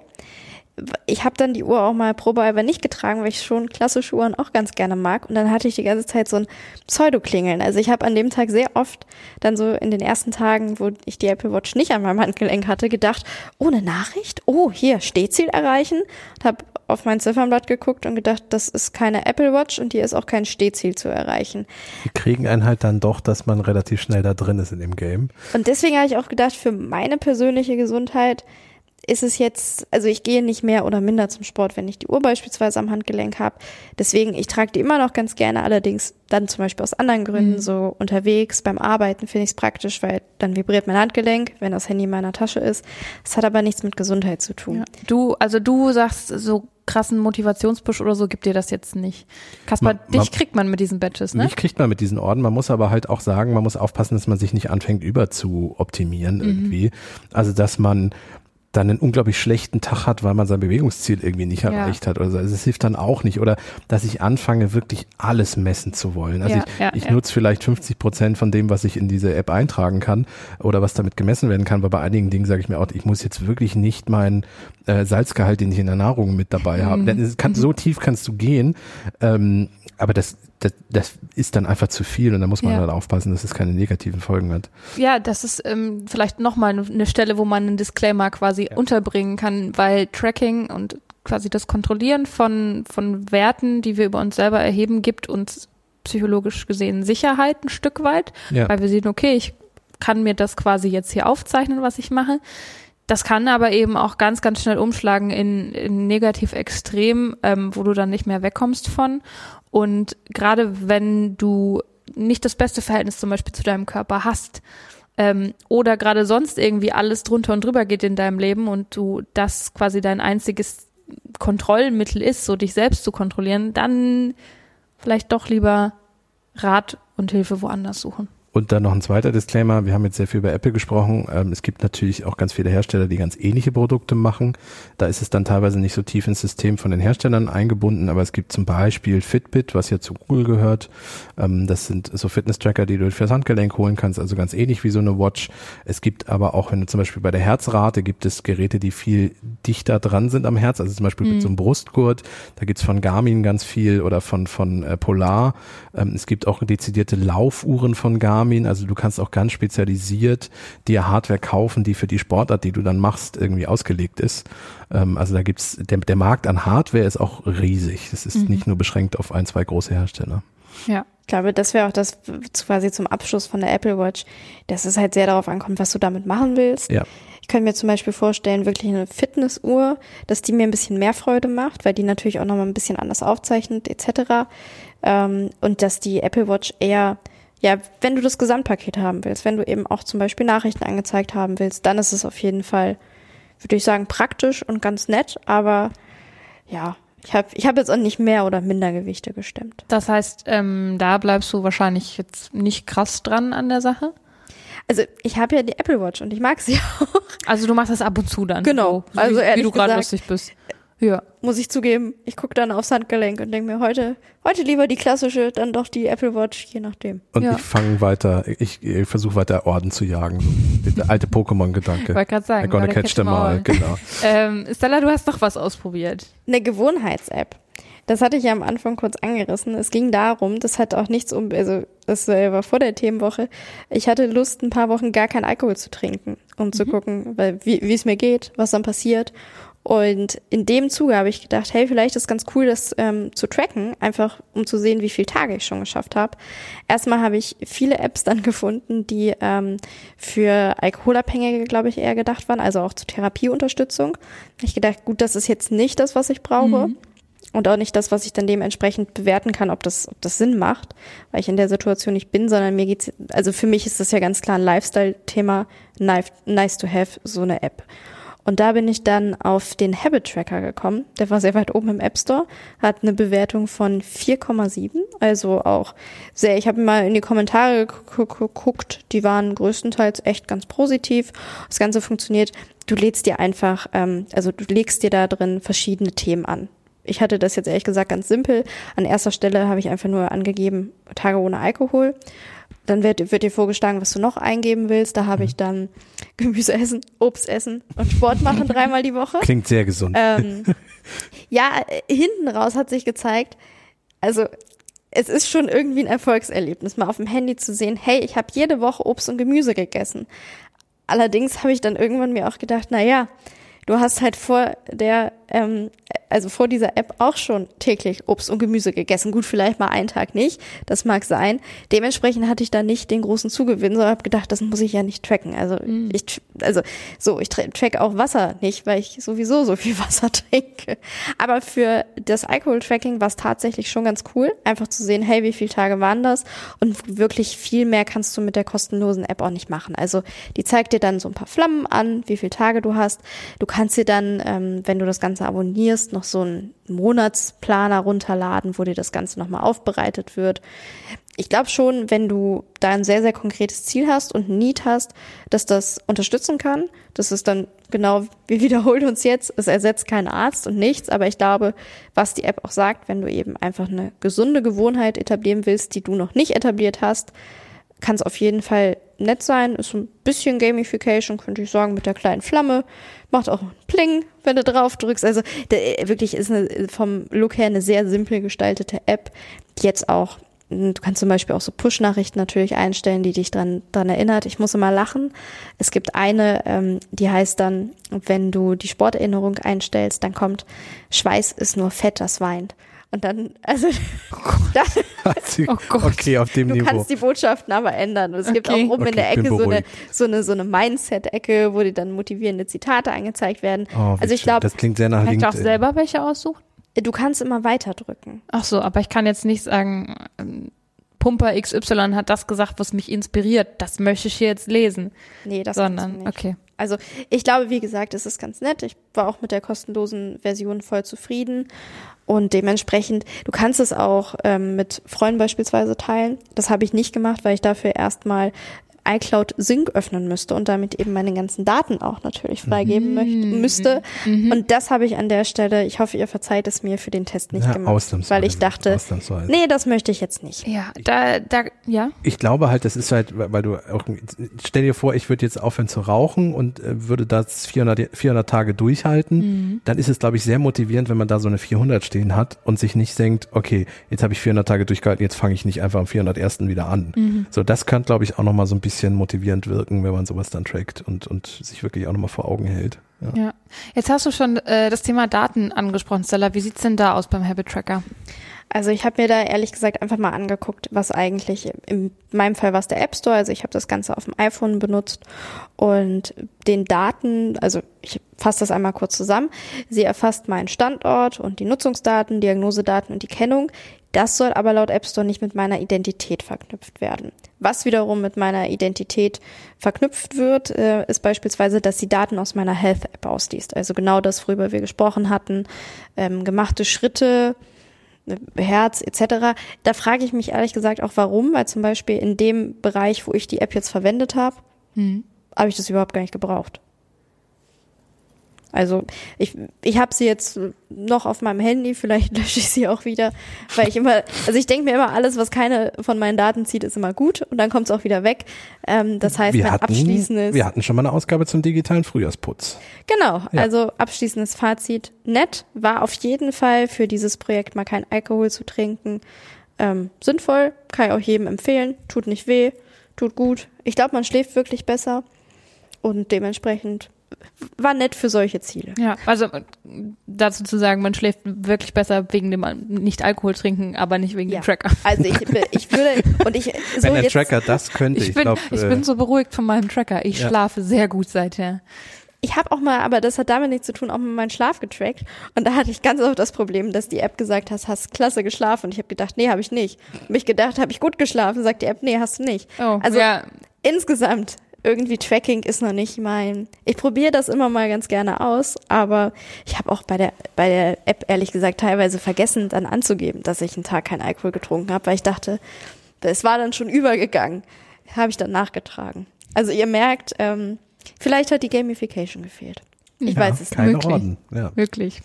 Ich habe dann die Uhr auch mal probehalber nicht getragen, weil ich schon klassische Uhren auch ganz gerne mag. Und dann hatte ich die ganze Zeit so ein Pseudo-Klingeln. Also ich habe an dem Tag sehr oft dann so in den ersten Tagen, wo ich die Apple Watch nicht an meinem Handgelenk hatte, gedacht, oh, eine Nachricht? Oh, hier, Stehziel erreichen. Und habe auf mein Ziffernblatt geguckt und gedacht, das ist keine Apple Watch und hier ist auch kein Stehziel zu erreichen. Die kriegen einen halt dann doch, dass man relativ schnell da drin ist in dem Game. Und deswegen habe ich auch gedacht, für meine persönliche Gesundheit ist es jetzt, also ich gehe nicht mehr oder minder zum Sport, wenn ich die Uhr beispielsweise am Handgelenk habe. Deswegen, ich trage die immer noch ganz gerne, allerdings dann zum Beispiel aus anderen Gründen, mhm. so unterwegs, beim Arbeiten finde ich es praktisch, weil dann vibriert mein Handgelenk, wenn das Handy in meiner Tasche ist. Es hat aber nichts mit Gesundheit zu tun. Ja. Du, also du sagst, so krassen Motivationspush oder so gibt dir das jetzt nicht. Kaspar, man, dich kriegt man mit diesen Badges, ne? Mich kriegt man mit diesen Orden. Man muss aber halt auch sagen, man muss aufpassen, dass man sich nicht anfängt über zu optimieren mhm. irgendwie. Also, dass man dann einen unglaublich schlechten Tag hat, weil man sein Bewegungsziel irgendwie nicht erreicht ja. hat oder so. Also es hilft dann auch nicht. Oder dass ich anfange, wirklich alles messen zu wollen. Also ja, ich, ja, ich nutze vielleicht 50 Prozent von dem, was ich in diese App eintragen kann oder was damit gemessen werden kann. Aber bei einigen Dingen sage ich mir auch, ich muss jetzt wirklich nicht meinen äh, Salzgehalt, den ich in der Nahrung mit dabei habe. Mhm. Denn es kann, so tief kannst du gehen. Ähm, aber das, das, das ist dann einfach zu viel und da muss man ja. halt aufpassen, dass es keine negativen Folgen hat. Ja, das ist ähm, vielleicht nochmal eine Stelle, wo man einen Disclaimer quasi ja. unterbringen kann, weil Tracking und quasi das Kontrollieren von, von Werten, die wir über uns selber erheben, gibt uns psychologisch gesehen Sicherheit ein Stück weit, ja. weil wir sehen, okay, ich kann mir das quasi jetzt hier aufzeichnen, was ich mache. Das kann aber eben auch ganz, ganz schnell umschlagen in, in negativ extrem, ähm, wo du dann nicht mehr wegkommst von. Und gerade wenn du nicht das beste Verhältnis zum Beispiel zu deinem Körper hast, ähm, oder gerade sonst irgendwie alles drunter und drüber geht in deinem Leben und du das quasi dein einziges Kontrollmittel ist, so dich selbst zu kontrollieren, dann vielleicht doch lieber Rat und Hilfe woanders suchen. Und dann noch ein zweiter Disclaimer. Wir haben jetzt sehr viel über Apple gesprochen. Ähm, es gibt natürlich auch ganz viele Hersteller, die ganz ähnliche Produkte machen. Da ist es dann teilweise nicht so tief ins System von den Herstellern eingebunden, aber es gibt zum Beispiel Fitbit, was ja zu Google gehört. Ähm, das sind so Fitness-Tracker, die du fürs Handgelenk holen kannst, also ganz ähnlich wie so eine Watch. Es gibt aber auch, wenn du zum Beispiel bei der Herzrate gibt es Geräte, die viel dichter dran sind am Herz, also zum Beispiel mhm. mit so einem Brustgurt. Da gibt's von Garmin ganz viel oder von, von äh, Polar. Ähm, es gibt auch dezidierte Laufuhren von Garmin Garmin. Also du kannst auch ganz spezialisiert dir Hardware kaufen, die für die Sportart, die du dann machst, irgendwie ausgelegt ist. Ähm, also da gibt's der, der Markt an Hardware ist auch riesig. Das ist mhm. nicht nur beschränkt auf ein, zwei große Hersteller. Ja. Ich glaube, das wäre auch das quasi zum Abschluss von der Apple Watch, dass es halt sehr darauf ankommt, was du damit machen willst. Ja. Ich könnte mir zum Beispiel vorstellen, wirklich eine Fitnessuhr, dass die mir ein bisschen mehr Freude macht, weil die natürlich auch nochmal ein bisschen anders aufzeichnet, etc. Ähm, und dass die Apple Watch eher ja, wenn du das Gesamtpaket haben willst, wenn du eben auch zum Beispiel Nachrichten angezeigt haben willst, dann ist es auf jeden Fall, würde ich sagen, praktisch und ganz nett, aber ja, ich habe ich hab jetzt auch nicht mehr oder minder Gewichte gestemmt. Das heißt, ähm, da bleibst du wahrscheinlich jetzt nicht krass dran an der Sache? Also ich habe ja die Apple Watch und ich mag sie *laughs* auch. Also du machst das ab und zu dann. Genau. So, also wie, wie du gerade lustig bist. Ja. Muss ich zugeben. Ich gucke dann aufs Handgelenk und denke mir, heute, heute lieber die klassische, dann doch die Apple Watch, je nachdem. Und ja. ich fange weiter, ich, ich versuche weiter Orden zu jagen. Der *laughs* alte Pokémon-Gedanke. Wollte gerade sagen. I'm gonna catch them all, genau. *laughs* ähm, Stella, du hast doch was ausprobiert. Eine Gewohnheits-App. Das hatte ich ja am Anfang kurz angerissen. Es ging darum, das hat auch nichts um, also das war vor der Themenwoche. Ich hatte Lust, ein paar Wochen gar keinen Alkohol zu trinken, um mhm. zu gucken, weil, wie, wie es mir geht, was dann passiert. Und in dem Zuge habe ich gedacht, hey, vielleicht ist ganz cool, das ähm, zu tracken, einfach um zu sehen, wie viele Tage ich schon geschafft habe. Erstmal habe ich viele Apps dann *laughs* gefunden, die ähm, für Alkoholabhängige, glaube ich, eher gedacht waren, also auch zur Therapieunterstützung. Ich gedacht, gut, das ist jetzt nicht das, was ich brauche. Mhm. Und auch nicht das, was ich dann dementsprechend bewerten kann, ob das, ob das Sinn macht, weil ich in der Situation nicht bin, sondern mir geht's, also für mich ist das ja ganz klar ein Lifestyle-Thema, nice to have, so eine App. Und da bin ich dann auf den Habit Tracker gekommen. Der war sehr weit oben im App Store, hat eine Bewertung von 4,7, also auch sehr, ich habe mal in die Kommentare geguckt, die waren größtenteils echt ganz positiv. Das Ganze funktioniert, du lädst dir einfach, ähm, also du legst dir da drin verschiedene Themen an. Ich hatte das jetzt ehrlich gesagt ganz simpel. An erster Stelle habe ich einfach nur angegeben, Tage ohne Alkohol. Dann wird, wird dir vorgeschlagen, was du noch eingeben willst. Da habe ich mhm. dann *laughs* Gemüse essen, Obst essen und Sport machen *laughs* dreimal die Woche. Klingt sehr gesund. Ähm, *laughs* ja, hinten raus hat sich gezeigt, also es ist schon irgendwie ein Erfolgserlebnis, mal auf dem Handy zu sehen, hey, ich habe jede Woche Obst und Gemüse gegessen. Allerdings habe ich dann irgendwann mir auch gedacht, na ja, du hast halt vor der ähm, also vor dieser App auch schon täglich Obst und Gemüse gegessen. Gut, vielleicht mal einen Tag nicht, das mag sein. Dementsprechend hatte ich da nicht den großen Zugewinn, sondern habe gedacht, das muss ich ja nicht tracken. Also mhm. ich, also so, ich track auch Wasser nicht, weil ich sowieso so viel *laughs* Wasser trinke. Aber für das Alkohol-Tracking war es tatsächlich schon ganz cool, einfach zu sehen, hey, wie viele Tage waren das? Und wirklich viel mehr kannst du mit der kostenlosen App auch nicht machen. Also die zeigt dir dann so ein paar Flammen an, wie viele Tage du hast. Du kannst dir dann, ähm, wenn du das Ganze abonnierst, noch so einen Monatsplaner runterladen, wo dir das Ganze nochmal aufbereitet wird. Ich glaube schon, wenn du da ein sehr, sehr konkretes Ziel hast und ein Need hast, dass das unterstützen kann. Das ist dann genau, wir *laughs* wiederholen uns jetzt, es ersetzt keinen Arzt und nichts, aber ich glaube, was die App auch sagt, wenn du eben einfach eine gesunde Gewohnheit etablieren willst, die du noch nicht etabliert hast, kann es auf jeden Fall nett sein. Ist so ein bisschen Gamification, könnte ich sagen, mit der kleinen Flamme. Macht auch Pling, wenn du drauf drückst. Also der, wirklich ist eine, vom Look her eine sehr simpel gestaltete App, jetzt auch Du kannst zum Beispiel auch so Push-Nachrichten natürlich einstellen, die dich dran, dran erinnert. Ich muss immer lachen. Es gibt eine, ähm, die heißt dann, wenn du die Sporterinnerung einstellst, dann kommt Schweiß ist nur Fett, das weint. Und dann, also, oh *laughs* dann, *laughs* oh Gott. okay, auf dem du Niveau. Du kannst die Botschaften aber ändern. Und es okay. gibt auch oben okay, in der Ecke so eine, so eine, so eine Mindset-Ecke, wo dir dann motivierende Zitate angezeigt werden. Oh, also ich glaube, das klingt sehr nach Kann ich auch selber welche aussuchen? Du kannst immer weiter drücken. Ach so, aber ich kann jetzt nicht sagen, ähm, Pumper XY hat das gesagt, was mich inspiriert. Das möchte ich hier jetzt lesen. Nee, das sondern nicht. okay. Also ich glaube, wie gesagt, es ist ganz nett. Ich war auch mit der kostenlosen Version voll zufrieden und dementsprechend, du kannst es auch ähm, mit Freunden beispielsweise teilen. Das habe ich nicht gemacht, weil ich dafür erstmal iCloud Sync öffnen müsste und damit eben meine ganzen Daten auch natürlich freigeben mhm. möchte, müsste. Mhm. Und das habe ich an der Stelle, ich hoffe, ihr verzeiht es mir für den Test nicht ja, gemacht, weil ich dachte, nee, das möchte ich jetzt nicht. Ja, da, da, ja. Ich glaube halt, das ist halt, weil du auch, stell dir vor, ich würde jetzt aufhören zu rauchen und äh, würde das 400, 400 Tage durchhalten, mhm. dann ist es, glaube ich, sehr motivierend, wenn man da so eine 400 stehen hat und sich nicht denkt, okay, jetzt habe ich 400 Tage durchgehalten, jetzt fange ich nicht einfach am 401. wieder an. Mhm. So, das kann, glaube ich, auch nochmal so ein bisschen bisschen motivierend wirken, wenn man sowas dann trackt und, und sich wirklich auch nochmal vor Augen hält. Ja. ja. Jetzt hast du schon äh, das Thema Daten angesprochen, Stella. Wie sieht's denn da aus beim Habit Tracker? Also ich habe mir da ehrlich gesagt einfach mal angeguckt, was eigentlich in meinem Fall war es der App Store, also ich habe das Ganze auf dem iPhone benutzt und den Daten, also ich fasse das einmal kurz zusammen. Sie erfasst meinen Standort und die Nutzungsdaten, Diagnosedaten und die Kennung. Das soll aber laut App Store nicht mit meiner Identität verknüpft werden. Was wiederum mit meiner Identität verknüpft wird, äh, ist beispielsweise, dass sie Daten aus meiner Health App ausliest. Also genau das, worüber wir gesprochen hatten, ähm, gemachte Schritte, äh, Herz etc. Da frage ich mich ehrlich gesagt auch warum, weil zum Beispiel in dem Bereich, wo ich die App jetzt verwendet habe, hm. habe ich das überhaupt gar nicht gebraucht. Also ich, ich habe sie jetzt noch auf meinem Handy, vielleicht *laughs* lösche ich sie auch wieder, weil ich immer, also ich denke mir immer, alles, was keine von meinen Daten zieht, ist immer gut und dann kommt es auch wieder weg. Ähm, das heißt, wir mein hatten, abschließendes. Wir hatten schon mal eine Ausgabe zum digitalen Frühjahrsputz. Genau, ja. also abschließendes Fazit. Nett war auf jeden Fall für dieses Projekt mal kein Alkohol zu trinken. Ähm, sinnvoll, kann ich auch jedem empfehlen, tut nicht weh, tut gut. Ich glaube, man schläft wirklich besser und dementsprechend war nett für solche Ziele. Ja, also dazu zu sagen, man schläft wirklich besser wegen dem Nicht-Alkohol trinken, aber nicht wegen ja. dem Tracker. Also ich, ich würde und ich *laughs* so Wenn der jetzt, Tracker das könnte, ich, ich bin, glaub, ich bin äh, so beruhigt von meinem Tracker. Ich ja. schlafe sehr gut seither. Ich habe auch mal, aber das hat damit nichts zu tun, auch mal meinen Schlaf getrackt. Und da hatte ich ganz oft das Problem, dass die App gesagt hat, hast klasse geschlafen. Und ich habe gedacht, nee, habe ich nicht. Mich gedacht, habe ich gut geschlafen. Sagt die App, nee, hast du nicht. Oh, also ja. insgesamt irgendwie Tracking ist noch nicht mein. Ich probiere das immer mal ganz gerne aus, aber ich habe auch bei der bei der App ehrlich gesagt teilweise vergessen, dann anzugeben, dass ich einen Tag keinen Alkohol getrunken habe, weil ich dachte, es war dann schon übergegangen. Habe ich dann nachgetragen. Also ihr merkt, ähm, vielleicht hat die Gamification gefehlt. Ich ja, weiß es keine nicht. Orden. Ja. Wirklich.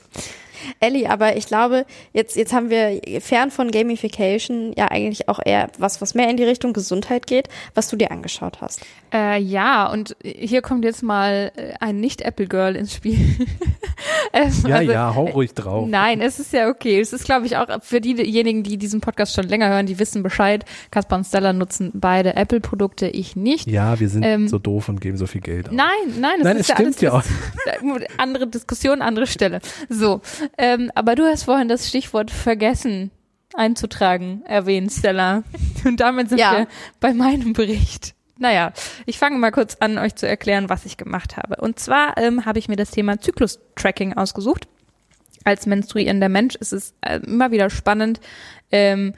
Ellie, aber ich glaube, jetzt, jetzt haben wir fern von Gamification ja eigentlich auch eher was, was mehr in die Richtung Gesundheit geht, was du dir angeschaut hast. Äh, ja, und hier kommt jetzt mal äh, ein Nicht-Apple-Girl ins Spiel. *laughs* ähm, ja, also, ja, hau ruhig drauf. Nein, es ist ja okay. Es ist, glaube ich, auch für diejenigen, die diesen Podcast schon länger hören, die wissen Bescheid. Kaspar und Stella nutzen beide Apple-Produkte, ich nicht. Ja, wir sind ähm, so doof und geben so viel Geld aus. Nein, nein, das nein, ist es ja stimmt ja auch. *laughs* andere Diskussion, andere Stelle. So, ähm, aber du hast vorhin das Stichwort vergessen einzutragen erwähnt, Stella. Und damit sind ja. wir bei meinem Bericht. Naja, ich fange mal kurz an, euch zu erklären, was ich gemacht habe. Und zwar ähm, habe ich mir das Thema Zyklus-Tracking ausgesucht. Als menstruierender Mensch ist es äh, immer wieder spannend, ähm,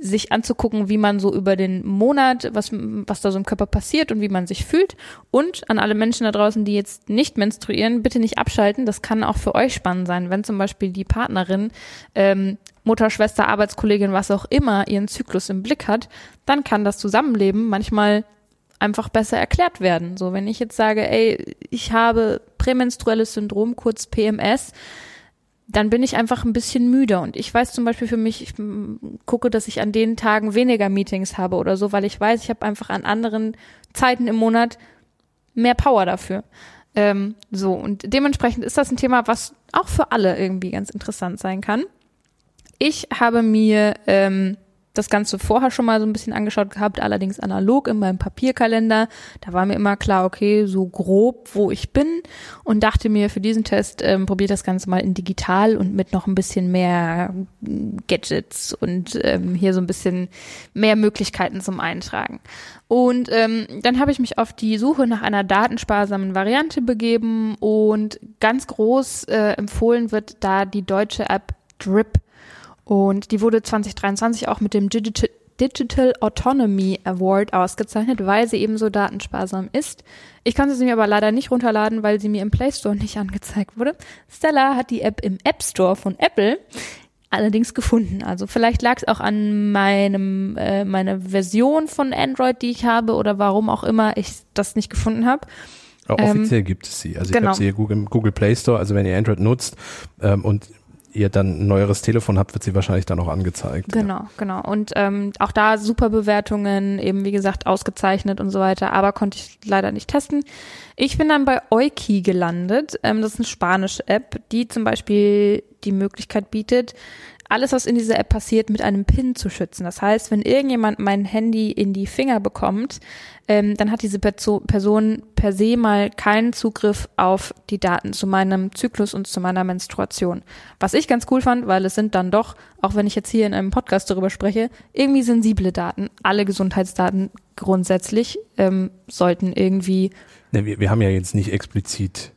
sich anzugucken, wie man so über den Monat, was, was da so im Körper passiert und wie man sich fühlt. Und an alle Menschen da draußen, die jetzt nicht menstruieren, bitte nicht abschalten. Das kann auch für euch spannend sein, wenn zum Beispiel die Partnerin, ähm, Mutter, Schwester, Arbeitskollegin, was auch immer, ihren Zyklus im Blick hat, dann kann das Zusammenleben manchmal einfach besser erklärt werden. So, wenn ich jetzt sage, ey, ich habe prämenstruelles Syndrom, kurz PMS, dann bin ich einfach ein bisschen müde. Und ich weiß zum Beispiel für mich, ich gucke, dass ich an den Tagen weniger Meetings habe oder so, weil ich weiß, ich habe einfach an anderen Zeiten im Monat mehr Power dafür. Ähm, so, und dementsprechend ist das ein Thema, was auch für alle irgendwie ganz interessant sein kann. Ich habe mir ähm, das Ganze vorher schon mal so ein bisschen angeschaut gehabt, allerdings analog in meinem Papierkalender. Da war mir immer klar, okay, so grob, wo ich bin und dachte mir, für diesen Test ähm, probiere das Ganze mal in digital und mit noch ein bisschen mehr Gadgets und ähm, hier so ein bisschen mehr Möglichkeiten zum Eintragen. Und ähm, dann habe ich mich auf die Suche nach einer datensparsamen Variante begeben und ganz groß äh, empfohlen wird da die deutsche App Drip. Und die wurde 2023 auch mit dem Digital, Digital Autonomy Award ausgezeichnet, weil sie eben so datensparsam ist. Ich konnte sie mir aber leider nicht runterladen, weil sie mir im Play Store nicht *laughs* angezeigt wurde. Stella hat die App im App Store von Apple allerdings gefunden. Also vielleicht lag es auch an meinem äh, meiner Version von Android, die ich habe oder warum auch immer ich das nicht gefunden habe. Offiziell ähm, gibt es sie. Also ich genau. habe sie hier Google, Google Play Store. Also wenn ihr Android nutzt ähm, und ihr dann ein neueres Telefon habt, wird sie wahrscheinlich dann auch angezeigt. Genau, ja. genau. Und ähm, auch da super Bewertungen, eben wie gesagt ausgezeichnet und so weiter, aber konnte ich leider nicht testen. Ich bin dann bei Euki gelandet. Ähm, das ist eine spanische App, die zum Beispiel die Möglichkeit bietet, alles, was in dieser App passiert, mit einem PIN zu schützen. Das heißt, wenn irgendjemand mein Handy in die Finger bekommt, ähm, dann hat diese Perso Person per se mal keinen Zugriff auf die Daten zu meinem Zyklus und zu meiner Menstruation. Was ich ganz cool fand, weil es sind dann doch, auch wenn ich jetzt hier in einem Podcast darüber spreche, irgendwie sensible Daten. Alle Gesundheitsdaten grundsätzlich ähm, sollten irgendwie. Ne, wir, wir haben ja jetzt nicht explizit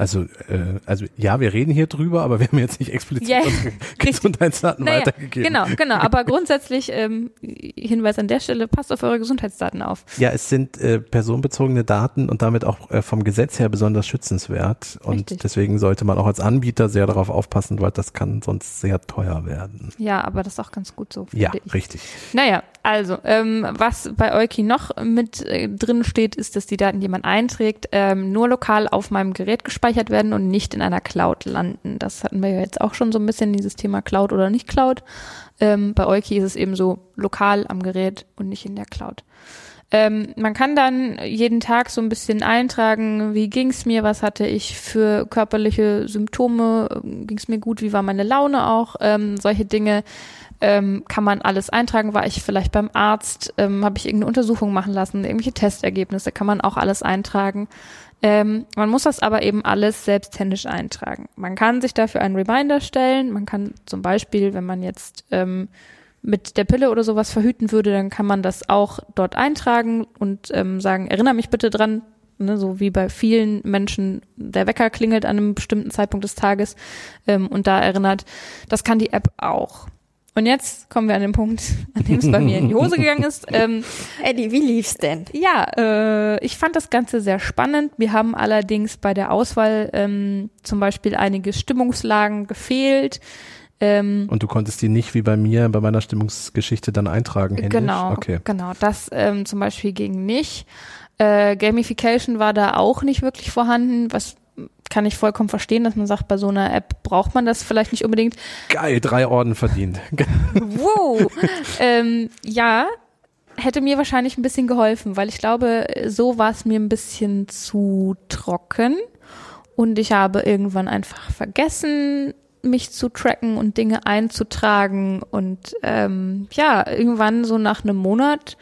also, äh, also ja, wir reden hier drüber, aber wir haben jetzt nicht explizit yeah, unsere *laughs* Gesundheitsdaten naja, weitergegeben. Genau, genau. Aber grundsätzlich ähm, Hinweis an der Stelle: Passt auf eure Gesundheitsdaten auf. Ja, es sind äh, personenbezogene Daten und damit auch äh, vom Gesetz her besonders schützenswert. Und Richtig. deswegen sollte man auch als Anbieter sehr darauf aufpassen, weil das kann sonst sehr teuer werden. Ja, aber das ist auch ganz gut so. Ja, ich. richtig. Naja, also, ähm, was bei Euki noch mit äh, drin steht, ist, dass die Daten, die man einträgt, ähm, nur lokal auf meinem Gerät gespeichert werden und nicht in einer Cloud landen. Das hatten wir ja jetzt auch schon so ein bisschen, dieses Thema Cloud oder nicht Cloud. Ähm, bei Euki ist es eben so lokal am Gerät und nicht in der Cloud. Ähm, man kann dann jeden Tag so ein bisschen eintragen, wie ging's mir, was hatte ich für körperliche Symptome, ging's mir gut, wie war meine Laune auch, ähm, solche Dinge ähm, kann man alles eintragen. War ich vielleicht beim Arzt? Ähm, Habe ich irgendeine Untersuchung machen lassen? Irgendwelche Testergebnisse kann man auch alles eintragen. Ähm, man muss das aber eben alles selbsthändisch eintragen. Man kann sich dafür einen Reminder stellen. Man kann zum Beispiel, wenn man jetzt ähm, mit der Pille oder sowas verhüten würde, dann kann man das auch dort eintragen und ähm, sagen, erinnere mich bitte dran, ne, so wie bei vielen Menschen der Wecker klingelt an einem bestimmten Zeitpunkt des Tages ähm, und da erinnert. Das kann die App auch. Und jetzt kommen wir an den Punkt, *laughs* an dem es bei mir in die Hose gegangen ist. Ähm, Eddie, wie lief's denn? Ja, äh, ich fand das Ganze sehr spannend. Wir haben allerdings bei der Auswahl ähm, zum Beispiel einige Stimmungslagen gefehlt. Ähm, Und du konntest die nicht wie bei mir bei meiner Stimmungsgeschichte dann eintragen, händisch? Genau, okay. genau. Das ähm, zum Beispiel ging nicht. Äh, Gamification war da auch nicht wirklich vorhanden, was kann ich vollkommen verstehen, dass man sagt, bei so einer App braucht man das vielleicht nicht unbedingt. Geil, drei Orden verdient. *laughs* wow. ähm, ja, hätte mir wahrscheinlich ein bisschen geholfen, weil ich glaube, so war es mir ein bisschen zu trocken und ich habe irgendwann einfach vergessen, mich zu tracken und Dinge einzutragen und ähm, ja, irgendwann so nach einem Monat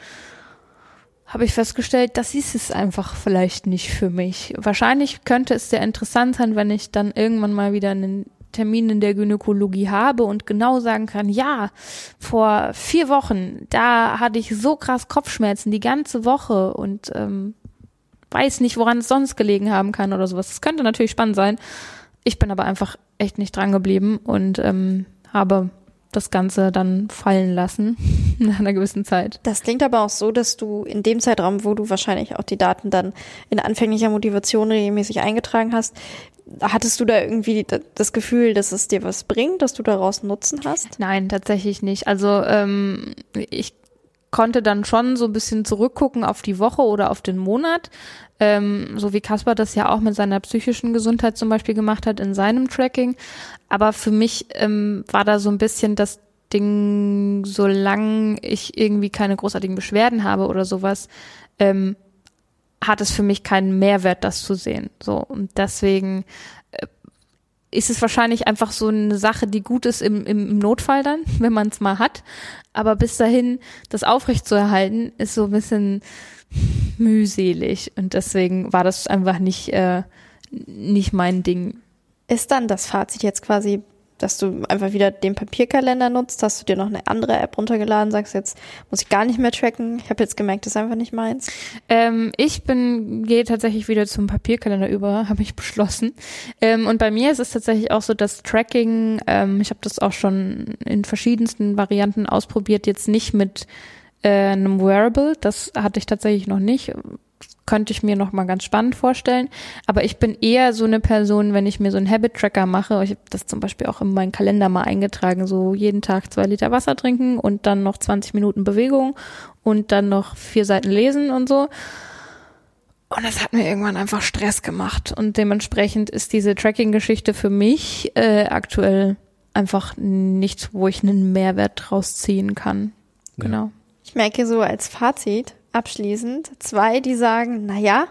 habe ich festgestellt, das ist es einfach vielleicht nicht für mich. Wahrscheinlich könnte es sehr interessant sein, wenn ich dann irgendwann mal wieder einen Termin in der Gynäkologie habe und genau sagen kann, ja, vor vier Wochen, da hatte ich so krass Kopfschmerzen die ganze Woche und ähm, weiß nicht, woran es sonst gelegen haben kann oder sowas. Das könnte natürlich spannend sein. Ich bin aber einfach echt nicht dran geblieben und ähm, habe das Ganze dann fallen lassen *laughs* nach einer gewissen Zeit. Das klingt aber auch so, dass du in dem Zeitraum, wo du wahrscheinlich auch die Daten dann in anfänglicher Motivation regelmäßig eingetragen hast, hattest du da irgendwie das Gefühl, dass es dir was bringt, dass du daraus Nutzen hast? Nein, tatsächlich nicht. Also ähm, ich konnte dann schon so ein bisschen zurückgucken auf die Woche oder auf den Monat, ähm, so wie Kaspar das ja auch mit seiner psychischen Gesundheit zum Beispiel gemacht hat in seinem Tracking. Aber für mich ähm, war da so ein bisschen das Ding, solange ich irgendwie keine großartigen Beschwerden habe oder sowas, ähm, hat es für mich keinen Mehrwert, das zu sehen. So und deswegen ist es wahrscheinlich einfach so eine Sache, die gut ist im, im, Notfall dann, *laughs* wenn man es mal hat. Aber bis dahin, das aufrechtzuerhalten, ist so ein bisschen mühselig. Und deswegen war das einfach nicht, äh, nicht mein Ding. Ist dann das Fazit jetzt quasi dass du einfach wieder den Papierkalender nutzt, hast du dir noch eine andere App runtergeladen, sagst jetzt muss ich gar nicht mehr tracken. Ich habe jetzt gemerkt, das ist einfach nicht meins. Ähm, ich bin gehe tatsächlich wieder zum Papierkalender über, *laughs* habe ich beschlossen. Ähm, und bei mir ist es tatsächlich auch so, dass Tracking, ähm, ich habe das auch schon in verschiedensten Varianten ausprobiert, jetzt nicht mit äh, einem Wearable, das hatte ich tatsächlich noch nicht könnte ich mir noch mal ganz spannend vorstellen. Aber ich bin eher so eine Person, wenn ich mir so einen Habit-Tracker mache, ich habe das zum Beispiel auch in meinen Kalender mal eingetragen, so jeden Tag zwei Liter Wasser trinken und dann noch 20 Minuten Bewegung und dann noch vier Seiten lesen und so. Und das hat mir irgendwann einfach Stress gemacht. Und dementsprechend ist diese Tracking-Geschichte für mich äh, aktuell einfach nichts, wo ich einen Mehrwert draus ziehen kann. Ja. Genau. Ich merke so als Fazit, abschließend zwei, die sagen, na ja,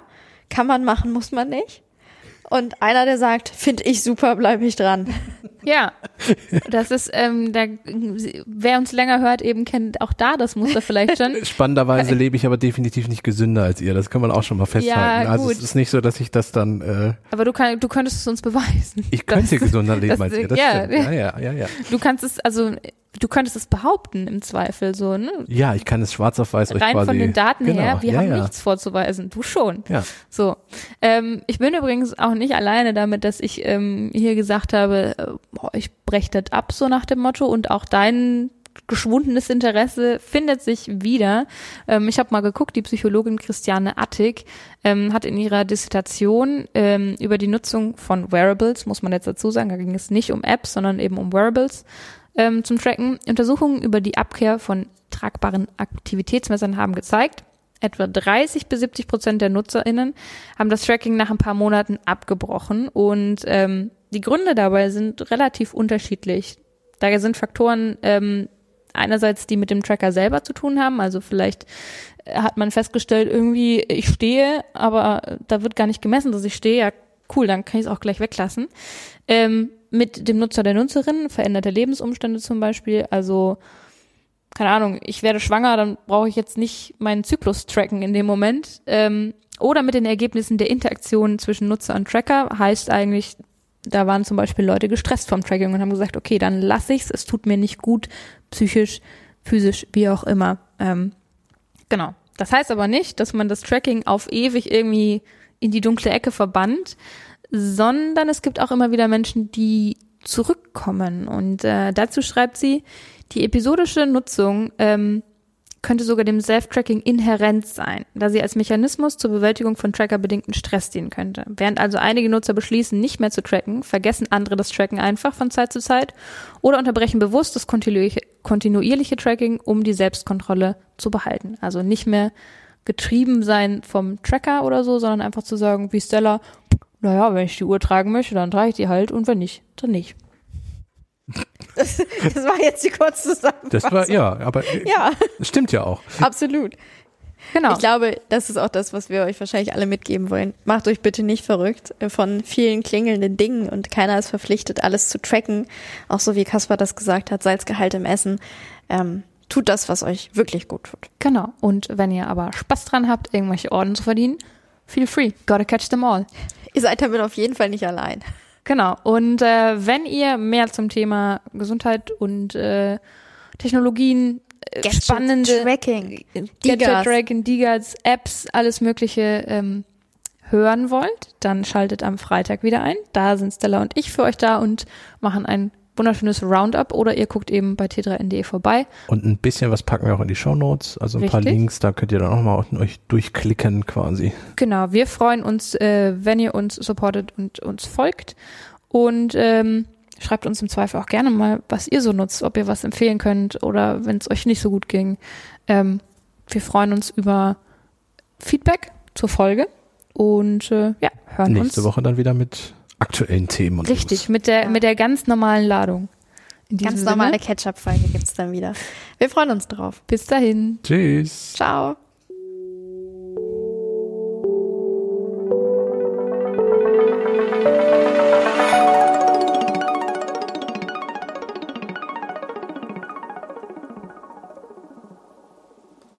kann man machen, muss man nicht. Und einer, der sagt, finde ich super, bleibe ich dran. *laughs* Ja, das ist, ähm, der, wer uns länger hört, eben kennt auch da das Muster vielleicht schon. *laughs* Spannenderweise lebe ich aber definitiv nicht gesünder als ihr. Das kann man auch schon mal festhalten. Ja, also es ist nicht so, dass ich das dann. Äh, aber du, kann, du könntest es uns beweisen. Ich könnte gesünder leben das, als ihr. Das ja, stimmt. ja, ja, ja, ja. Du kannst es, also du könntest es behaupten im Zweifel so, ne? Ja, ich kann es schwarz auf weiß Rein von den Daten genau, her, wir ja, haben ja. nichts vorzuweisen, du schon. Ja. So. Ähm, ich bin übrigens auch nicht alleine damit, dass ich ähm, hier gesagt habe, äh, boah, ich breche das ab, so nach dem Motto, und auch dein geschwundenes Interesse findet sich wieder. Ähm, ich habe mal geguckt, die Psychologin Christiane Attig ähm, hat in ihrer Dissertation ähm, über die Nutzung von Wearables, muss man jetzt dazu sagen, da ging es nicht um Apps, sondern eben um Wearables, ähm, zum Tracken. Untersuchungen über die Abkehr von tragbaren Aktivitätsmessern haben gezeigt, etwa 30 bis 70 Prozent der NutzerInnen haben das Tracking nach ein paar Monaten abgebrochen und ähm, die Gründe dabei sind relativ unterschiedlich. Da sind Faktoren ähm, einerseits, die mit dem Tracker selber zu tun haben, also vielleicht äh, hat man festgestellt, irgendwie ich stehe, aber da wird gar nicht gemessen, dass ich stehe. Ja, cool, dann kann ich es auch gleich weglassen. Ähm, mit dem Nutzer der Nutzerin, veränderte Lebensumstände zum Beispiel, also keine Ahnung, ich werde schwanger, dann brauche ich jetzt nicht meinen Zyklus tracken in dem Moment. Ähm, oder mit den Ergebnissen der Interaktion zwischen Nutzer und Tracker heißt eigentlich, da waren zum Beispiel Leute gestresst vom Tracking und haben gesagt, okay, dann lass ich's, es tut mir nicht gut, psychisch, physisch, wie auch immer. Ähm, genau. Das heißt aber nicht, dass man das Tracking auf ewig irgendwie in die dunkle Ecke verbannt, sondern es gibt auch immer wieder Menschen, die zurückkommen. Und äh, dazu schreibt sie, die episodische Nutzung ähm, könnte sogar dem Self-Tracking inhärent sein, da sie als Mechanismus zur Bewältigung von trackerbedingten Stress dienen könnte. Während also einige Nutzer beschließen, nicht mehr zu tracken, vergessen andere das Tracken einfach von Zeit zu Zeit oder unterbrechen bewusst das kontinuierliche, kontinuierliche Tracking, um die Selbstkontrolle zu behalten. Also nicht mehr getrieben sein vom Tracker oder so, sondern einfach zu sagen, wie Stella, naja, wenn ich die Uhr tragen möchte, dann trage ich die halt und wenn nicht, dann nicht. Das, das war jetzt die kurze Zusammenfassung. Das war, ja, aber äh, Ja, stimmt ja auch. absolut. Genau. Ich glaube, das ist auch das, was wir euch wahrscheinlich alle mitgeben wollen. Macht euch bitte nicht verrückt von vielen klingelnden Dingen und keiner ist verpflichtet, alles zu tracken. Auch so wie Kaspar das gesagt hat, Salzgehalt im Essen. Ähm, tut das, was euch wirklich gut tut. Genau. Und wenn ihr aber Spaß dran habt, irgendwelche Orden zu verdienen, feel free. Gotta catch them all. Ihr seid damit auf jeden Fall nicht allein. Genau. Und äh, wenn ihr mehr zum Thema Gesundheit und äh, Technologien, äh, spannende Tracking. Gadget. Tracking, Digas, Apps, alles Mögliche ähm, hören wollt, dann schaltet am Freitag wieder ein. Da sind Stella und ich für euch da und machen ein wunderschönes Roundup oder ihr guckt eben bei t3n.de vorbei. Und ein bisschen was packen wir auch in die Shownotes. Also ein paar Richtig. Links, da könnt ihr dann auch mal euch durchklicken quasi. Genau, wir freuen uns, äh, wenn ihr uns supportet und uns folgt. Und ähm, schreibt uns im Zweifel auch gerne mal, was ihr so nutzt, ob ihr was empfehlen könnt oder wenn es euch nicht so gut ging. Ähm, wir freuen uns über Feedback zur Folge und äh, ja, hören Nächste uns Woche dann wieder mit aktuellen Themen und richtig News. mit der Ja. mit der ganz normalen Ladung. Ganz normale Ketchup-Folge gibt's dann wieder. Wir freuen uns drauf. bis dahin. Tschüss. Ciao.